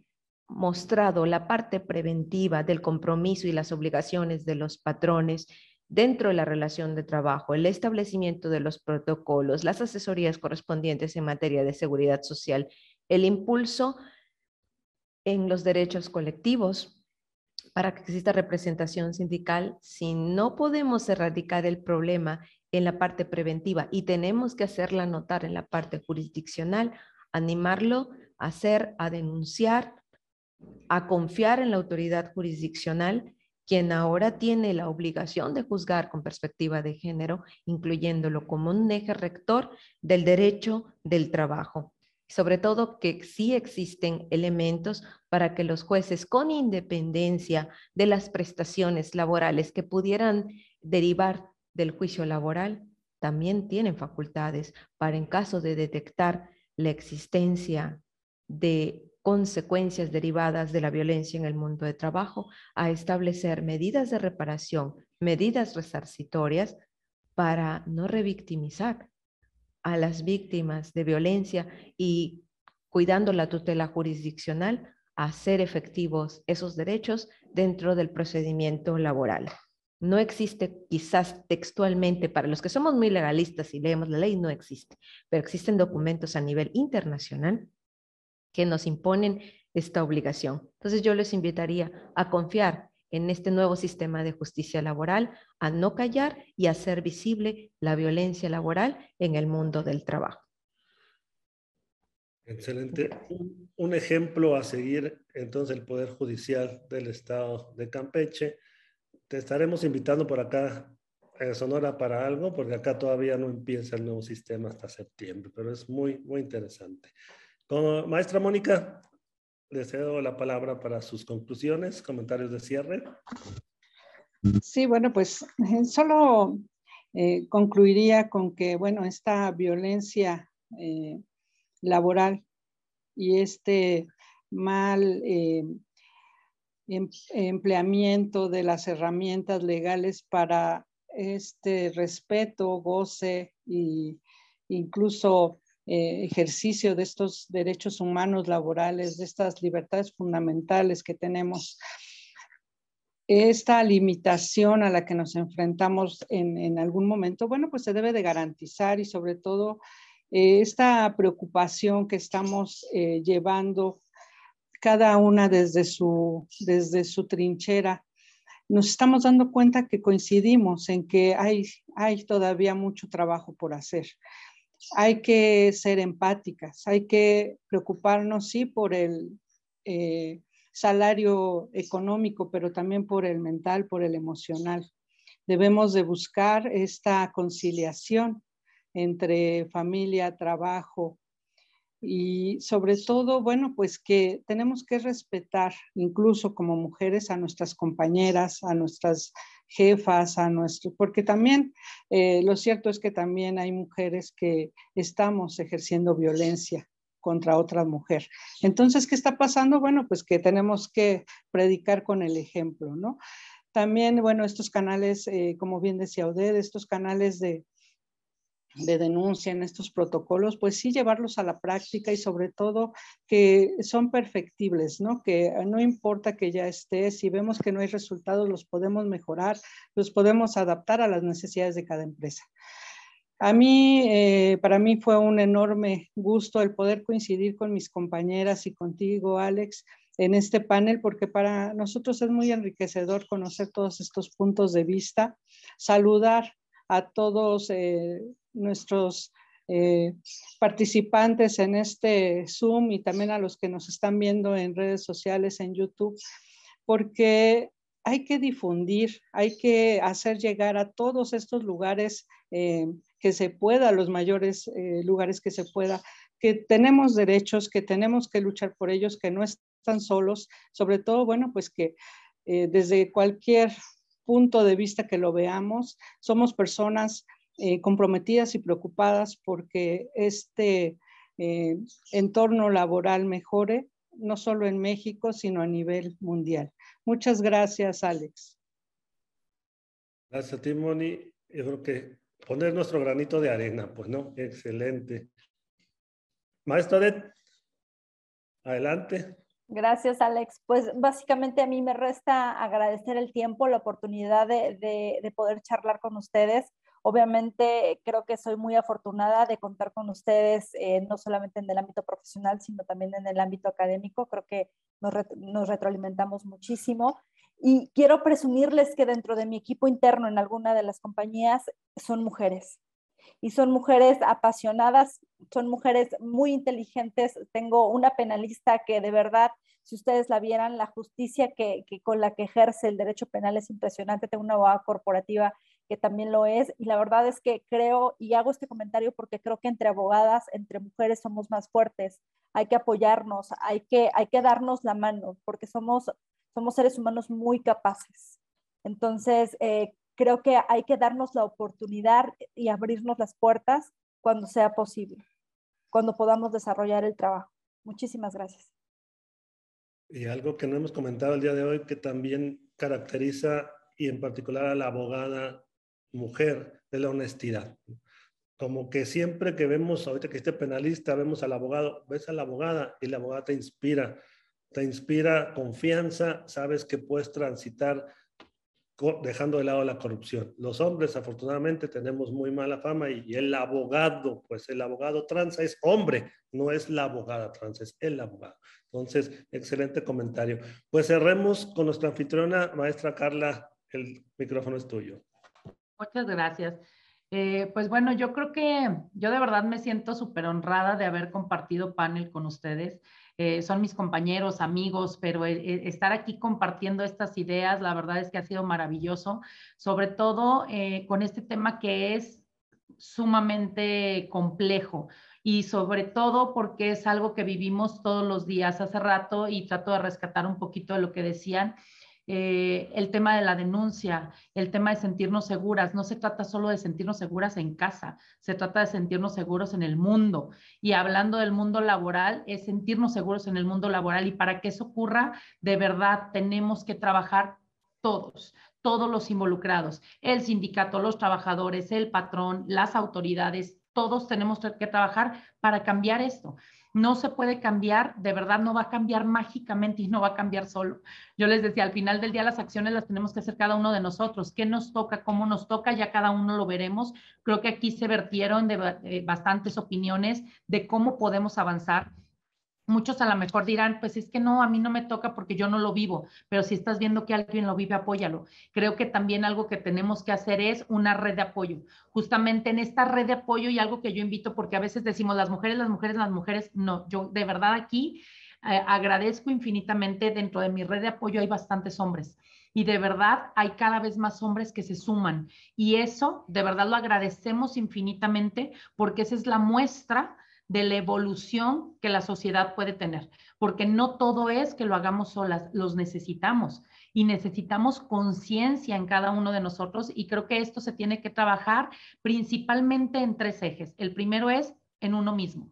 mostrado la parte preventiva del compromiso y las obligaciones de los patrones dentro de la relación de trabajo, el establecimiento de los protocolos, las asesorías correspondientes en materia de seguridad social, el impulso en los derechos colectivos para que exista representación sindical, si no podemos erradicar el problema en la parte preventiva y tenemos que hacerla notar en la parte jurisdiccional, animarlo a hacer, a denunciar, a confiar en la autoridad jurisdiccional, quien ahora tiene la obligación de juzgar con perspectiva de género, incluyéndolo como un eje rector del derecho del trabajo. Sobre todo que sí existen elementos para que los jueces, con independencia de las prestaciones laborales que pudieran derivar del juicio laboral también tienen facultades para en caso de detectar la existencia de consecuencias derivadas de la violencia en el mundo de trabajo, a establecer medidas de reparación, medidas resarcitorias para no revictimizar a las víctimas de violencia y cuidando la tutela jurisdiccional, hacer efectivos esos derechos dentro del procedimiento laboral. No existe quizás textualmente, para los que somos muy legalistas y leemos la ley, no existe, pero existen documentos a nivel internacional que nos imponen esta obligación. Entonces yo les invitaría a confiar en este nuevo sistema de justicia laboral, a no callar y hacer visible la violencia laboral en el mundo del trabajo. Excelente. Un ejemplo a seguir, entonces, el Poder Judicial del Estado de Campeche. Te estaremos invitando por acá en Sonora para algo, porque acá todavía no empieza el nuevo sistema hasta septiembre, pero es muy, muy interesante. Como maestra Mónica, le cedo la palabra para sus conclusiones, comentarios de cierre. Sí, bueno, pues solo eh, concluiría con que, bueno, esta violencia eh, laboral y este mal eh, empleamiento de las herramientas legales para este respeto, goce e incluso eh, ejercicio de estos derechos humanos laborales, de estas libertades fundamentales que tenemos. Esta limitación a la que nos enfrentamos en, en algún momento, bueno, pues se debe de garantizar y sobre todo eh, esta preocupación que estamos eh, llevando cada una desde su, desde su trinchera, nos estamos dando cuenta que coincidimos en que hay, hay todavía mucho trabajo por hacer. Hay que ser empáticas, hay que preocuparnos, sí, por el eh, salario económico, pero también por el mental, por el emocional. Debemos de buscar esta conciliación entre familia, trabajo y sobre todo, bueno, pues que tenemos que respetar incluso como mujeres a nuestras compañeras, a nuestras jefas, a nuestro, porque también eh, lo cierto es que también hay mujeres que estamos ejerciendo violencia contra otra mujer. Entonces, ¿qué está pasando? Bueno, pues que tenemos que predicar con el ejemplo, ¿no? También, bueno, estos canales, eh, como bien decía Oded, estos canales de, de denuncia en estos protocolos, pues sí llevarlos a la práctica y sobre todo que son perfectibles, ¿no? Que no importa que ya esté, si vemos que no hay resultados, los podemos mejorar, los podemos adaptar a las necesidades de cada empresa. A mí, eh, para mí fue un enorme gusto el poder coincidir con mis compañeras y contigo, Alex, en este panel, porque para nosotros es muy enriquecedor conocer todos estos puntos de vista, saludar a todos eh, nuestros eh, participantes en este Zoom y también a los que nos están viendo en redes sociales, en YouTube, porque hay que difundir, hay que hacer llegar a todos estos lugares eh, que se pueda, los mayores eh, lugares que se pueda, que tenemos derechos, que tenemos que luchar por ellos, que no están solos, sobre todo, bueno, pues que desde cualquier punto de vista que lo veamos, somos personas eh, comprometidas y preocupadas porque este eh, entorno laboral mejore, no solo en México, sino a nivel mundial. Muchas gracias, Alex. Gracias a ti, Moni. Yo creo que poner nuestro granito de arena, pues no, excelente. Maestro Adet, adelante. Gracias, Alex. Pues básicamente a mí me resta agradecer el tiempo, la oportunidad de, de poder charlar con ustedes. Obviamente creo que soy muy afortunada de contar con ustedes, eh, no solamente en el ámbito profesional, sino también en el ámbito académico. Creo que nos, retroalimentamos muchísimo. Y quiero presumirles que dentro de mi equipo interno en alguna de las compañías son mujeres. Y son mujeres apasionadas, son mujeres muy inteligentes. Tengo una penalista que de verdad si ustedes la vieran, la justicia que, que, con la que ejerce el derecho penal es impresionante. Tengo una abogada corporativa que también lo es. Y la verdad es que creo, y hago este comentario porque creo que entre abogadas, entre mujeres somos más fuertes. Hay que apoyarnos, hay que, hay que darnos la mano, porque somos, somos seres humanos muy capaces. Entonces, eh, creo que hay que darnos la oportunidad y abrirnos las puertas cuando sea posible, cuando podamos desarrollar el trabajo. Muchísimas gracias. Y algo que no hemos comentado el día de hoy que también caracteriza y en particular a la abogada mujer de la honestidad. Como que siempre que vemos, ahorita que esté penalista, vemos al abogado, ves a la abogada y la abogada te inspira, te inspira confianza, sabes que puedes transitar dejando de lado la corrupción. Los hombres, afortunadamente, tenemos muy mala fama y el abogado, pues el abogado trans es hombre, no es la abogada trans, es el abogado. Entonces, excelente comentario. Pues cerremos con nuestra anfitriona, maestra Carla, el micrófono es tuyo. Muchas gracias. Eh, pues bueno, yo creo que yo de verdad me siento súper honrada de haber compartido panel con ustedes. Eh, son mis compañeros, amigos, pero eh, estar aquí compartiendo estas ideas, la verdad es que ha sido maravilloso, sobre todo con este tema que es sumamente complejo y sobre todo porque es algo que vivimos todos los días hace rato y trato de rescatar un poquito de lo que decían eh, el tema de la denuncia, el tema de sentirnos seguras. No se trata solo de sentirnos seguras en casa, se trata de sentirnos seguros en el mundo. Y hablando del mundo laboral, es sentirnos seguros en el mundo laboral. Y para que eso ocurra, de verdad tenemos que trabajar todos, todos los involucrados, el sindicato, los trabajadores, el patrón, las autoridades, todos tenemos que trabajar para cambiar esto no se puede cambiar, de verdad no va a cambiar mágicamente y no va a cambiar solo. Yo les decía, al final del día las acciones las tenemos que hacer cada uno de nosotros. ¿Qué nos toca? ¿Cómo nos toca? Ya cada uno lo veremos. Creo que aquí se vertieron de, eh, bastantes opiniones de cómo podemos avanzar Muchos a lo mejor dirán, pues es que no, a mí no me toca porque yo no lo vivo, pero si estás viendo que alguien lo vive, apóyalo. Creo que también algo que tenemos que hacer es una red de apoyo. Justamente en esta red de apoyo y algo que yo invito, porque a veces decimos las mujeres, las mujeres, las mujeres, no, yo de verdad aquí eh, agradezco infinitamente, dentro de mi red de apoyo hay bastantes hombres y de verdad hay cada vez más hombres que se suman y eso de verdad lo agradecemos infinitamente porque esa es la muestra de la evolución que la sociedad puede tener, porque no todo es que lo hagamos solas, los necesitamos y necesitamos conciencia en cada uno de nosotros y creo que esto se tiene que trabajar principalmente en tres ejes. El primero es en uno mismo.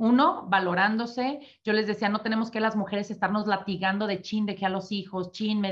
Uno, valorándose. Yo les decía, no tenemos que las mujeres estarnos latigando de chin, de que a los hijos, chin,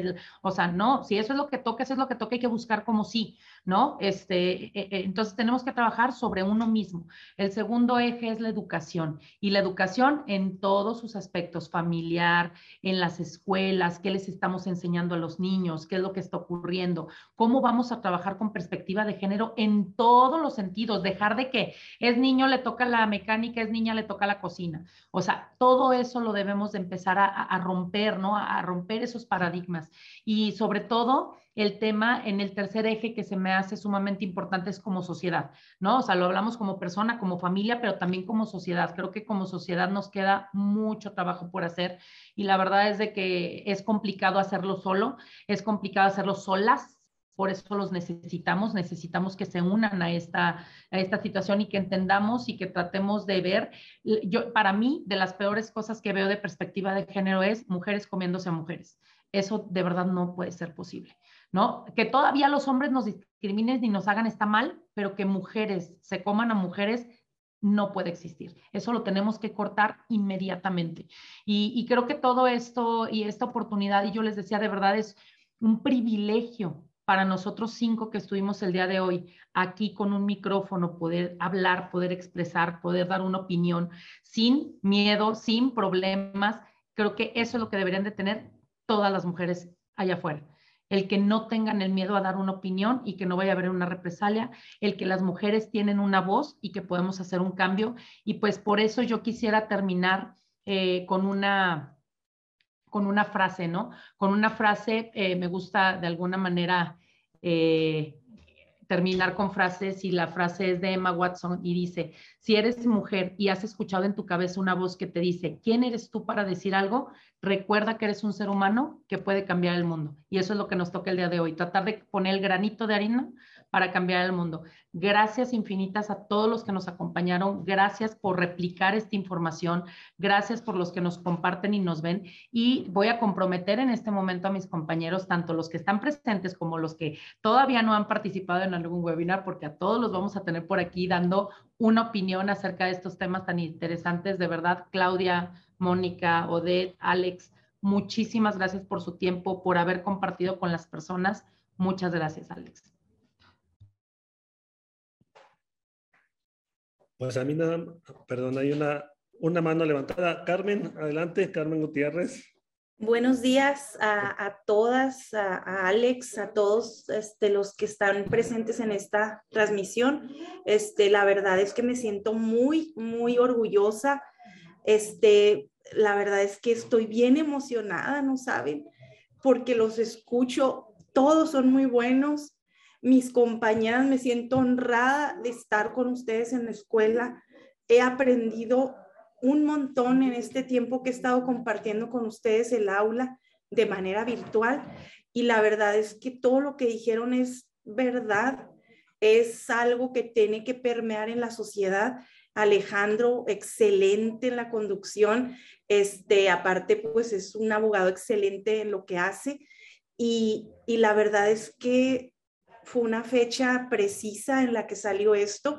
o sea, no, si eso es lo que toca, eso es lo que toca, hay que buscar como sí. ¿no? Este, e, e, entonces tenemos que trabajar sobre uno mismo. El segundo eje es la educación y la educación en todos sus aspectos, familiar, en las escuelas, qué les estamos enseñando a los niños, qué es lo que está ocurriendo, cómo vamos a trabajar con perspectiva de género en todos los sentidos, dejar de que es niño le toca la mecánica, es niña le toca la cocina. O sea, todo eso lo debemos de empezar a, romper, ¿no? a romper esos paradigmas y sobre todo el tema en el tercer eje que se me hace sumamente importante es como sociedad, ¿no? O sea, lo hablamos como persona, como familia, pero también como sociedad. Creo que como sociedad nos queda mucho trabajo por hacer y la verdad es de que es complicado hacerlo solo, es complicado hacerlo solas, por eso los necesitamos, necesitamos que se unan a esta, a esta situación y que entendamos y que tratemos de ver. Yo, para mí, de las peores cosas que veo de perspectiva de género es mujeres comiéndose a mujeres. Eso de verdad no puede ser posible. ¿no? Que todavía los hombres nos discriminen ni nos hagan está mal, pero que mujeres se coman a mujeres no puede existir. Eso lo tenemos que cortar inmediatamente. Y, creo que todo esto y esta oportunidad, y yo les decía, de verdad es un privilegio para nosotros cinco que estuvimos el día de hoy aquí con un micrófono, poder hablar, poder expresar, poder dar una opinión sin miedo, sin problemas. Creo que eso es lo que deberían de tener todas las mujeres allá afuera el que no tengan el miedo a dar una opinión y que no vaya a haber una represalia, el que las mujeres tienen una voz y que podemos hacer un cambio. Y pues por eso yo quisiera terminar eh, con una con una frase, ¿no? Con una frase, eh, me gusta de alguna manera eh, terminar con frases y la frase es de Emma Watson y dice, si eres mujer y has escuchado en tu cabeza una voz que te dice, ¿quién eres tú para decir algo? recuerda que eres un ser humano que puede cambiar el mundo. Y eso es lo que nos toca el día de hoy, tratar de poner el granito de harina para cambiar el mundo. Gracias infinitas a todos los que nos acompañaron. Gracias por replicar esta información. Gracias por los que nos comparten y nos ven. Y voy a comprometer en este momento a mis compañeros, tanto los que están presentes como los que todavía no han participado en algún webinar, porque a todos los vamos a tener por aquí dando una opinión acerca de estos temas tan interesantes. De verdad, Claudia, Mónica, Odette, Alex, muchísimas gracias por su tiempo, por haber compartido con las personas. Muchas gracias, Alex. Pues a mí nada, perdón, hay una, una mano levantada. Carmen, adelante, Carmen Gutiérrez. Buenos días a, todas, a, Alex, a todos este, los que están presentes en esta transmisión. Este, la verdad es que me siento muy, muy orgullosa este, la verdad es que estoy bien emocionada, ¿no saben? Porque los escucho, todos son muy buenos. Mis compañeras, me siento honrada de estar con ustedes en la escuela. He aprendido un montón en este tiempo que he estado compartiendo con ustedes el aula de manera virtual y la verdad es que todo lo que dijeron es verdad, es algo que tiene que permear en la sociedad. Alejandro, excelente en la conducción, este, aparte pues es un abogado excelente en lo que hace y, y la verdad es que fue una fecha precisa en la que salió esto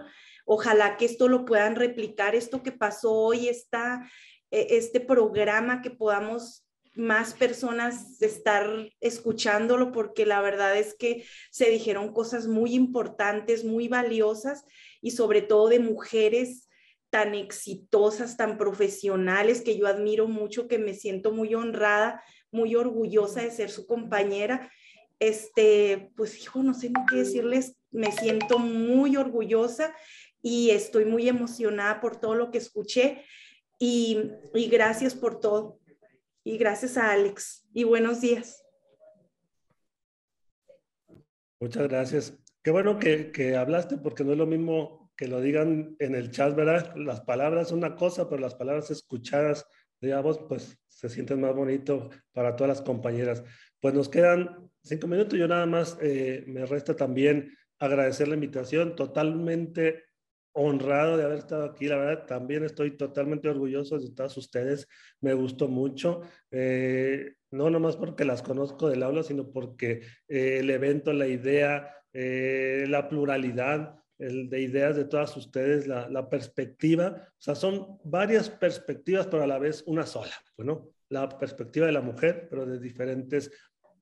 Ojalá que esto lo puedan replicar, esto que pasó hoy, esta, e, este programa, que podamos más personas estar escuchándolo, porque la verdad es que se dijeron cosas muy importantes, muy valiosas y sobre todo de mujeres tan exitosas, tan profesionales, que yo admiro mucho, que me siento muy honrada, muy orgullosa de ser su compañera. Este, pues hijo, no sé ni qué decirles, me siento muy orgullosa y estoy muy emocionada por todo lo que escuché y, gracias por todo. Y gracias a Alex y buenos días. Muchas gracias. Qué bueno que, hablaste porque no es lo mismo que lo digan en el chat, ¿verdad? Las palabras son una cosa, pero las palabras escuchadas, digamos, pues se sienten más bonito para todas las compañeras. Pues nos quedan cinco minutos. Yo nada más eh, me resta también agradecer la invitación. Totalmente honrado de haber estado aquí, la verdad, también estoy totalmente orgulloso de todas ustedes, me gustó mucho, eh, no nomás porque las conozco del aula, sino porque eh, el evento, la idea, eh, la pluralidad el de ideas de todas ustedes, la, la, perspectiva, o sea, son varias perspectivas, pero a la vez una sola, bueno, la perspectiva de la mujer, pero de diferentes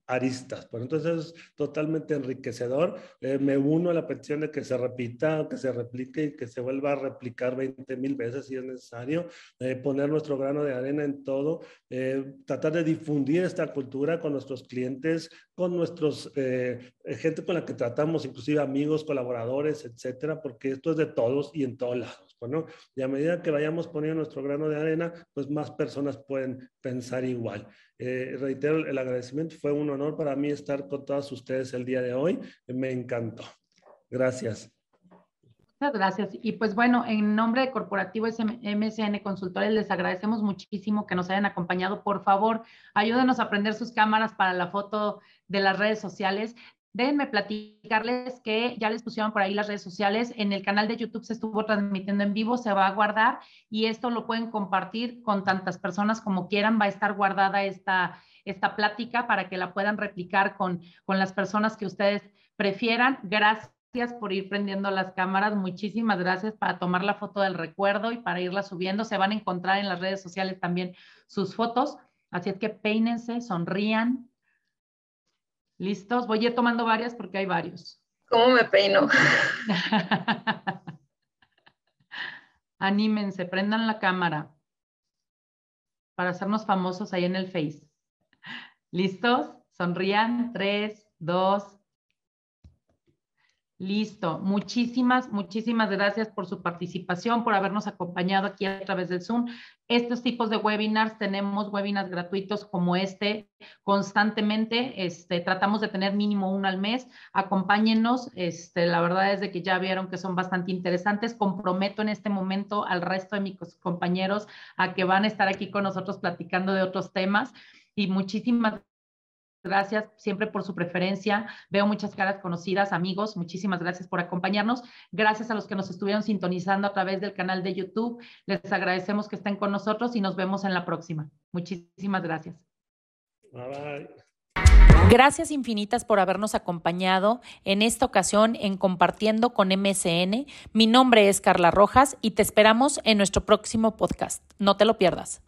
aristas. Pues entonces es totalmente enriquecedor. Eh, me uno a la petición de que se repita, que se replique y que se vuelva a replicar 20 mil veces si es necesario. Eh, poner nuestro grano de arena en todo. Eh, tratar de difundir esta cultura con nuestros clientes, con nuestros gente con la que tratamos, inclusive amigos, colaboradores, etcétera, porque esto es de todos y en todos lados. Bueno, pues, y a medida que vayamos poniendo nuestro grano de arena, pues más personas pueden pensar igual. Eh, reitero el agradecimiento, fue un honor para mí estar con todas ustedes el día de hoy, me encantó. Gracias. Muchas gracias. Y pues bueno, en nombre de Corporativo MSN Consultores, les agradecemos muchísimo que nos hayan acompañado. Por favor, ayúdenos a prender sus cámaras para la foto de las redes sociales. Déjenme platicarles que ya les pusieron por ahí las redes sociales. En el canal de YouTube se estuvo transmitiendo en vivo, se va a guardar y esto lo pueden compartir con tantas personas como quieran. Va a estar guardada esta, esta plática para que la puedan replicar con, con las personas que ustedes prefieran. Gracias por ir prendiendo las cámaras. Muchísimas gracias para tomar la foto del recuerdo y para irla subiendo. Se van a encontrar en las redes sociales también sus fotos. Así es que peínense, sonrían, ¿Listos? Voy a ir tomando varias porque hay varios. ¿Cómo me peino? Anímense, prendan la cámara para hacernos famosos ahí en el Face. ¿Listos? Sonrían. Tres, dos, Listo. Muchísimas, muchísimas gracias por su participación, por habernos acompañado aquí a través del Zoom. Estos tipos de webinars, tenemos webinars gratuitos como este constantemente. Este, tratamos de tener mínimo uno al mes. Acompáñenos. Este, la verdad es de que ya vieron que son bastante interesantes. Comprometo en este momento al resto de mis compañeros a que van a estar aquí con nosotros platicando de otros temas. Y muchísimas Gracias siempre por su preferencia. Veo muchas caras conocidas, amigos. Muchísimas gracias por acompañarnos. Gracias a los que nos estuvieron sintonizando a través del canal de YouTube. Les agradecemos que estén con nosotros y nos vemos en la próxima. Muchísimas gracias. Bye Gracias infinitas por habernos acompañado en esta ocasión en Compartiendo con MSN. Mi nombre es Carla Rojas y te esperamos en nuestro próximo podcast. No te lo pierdas.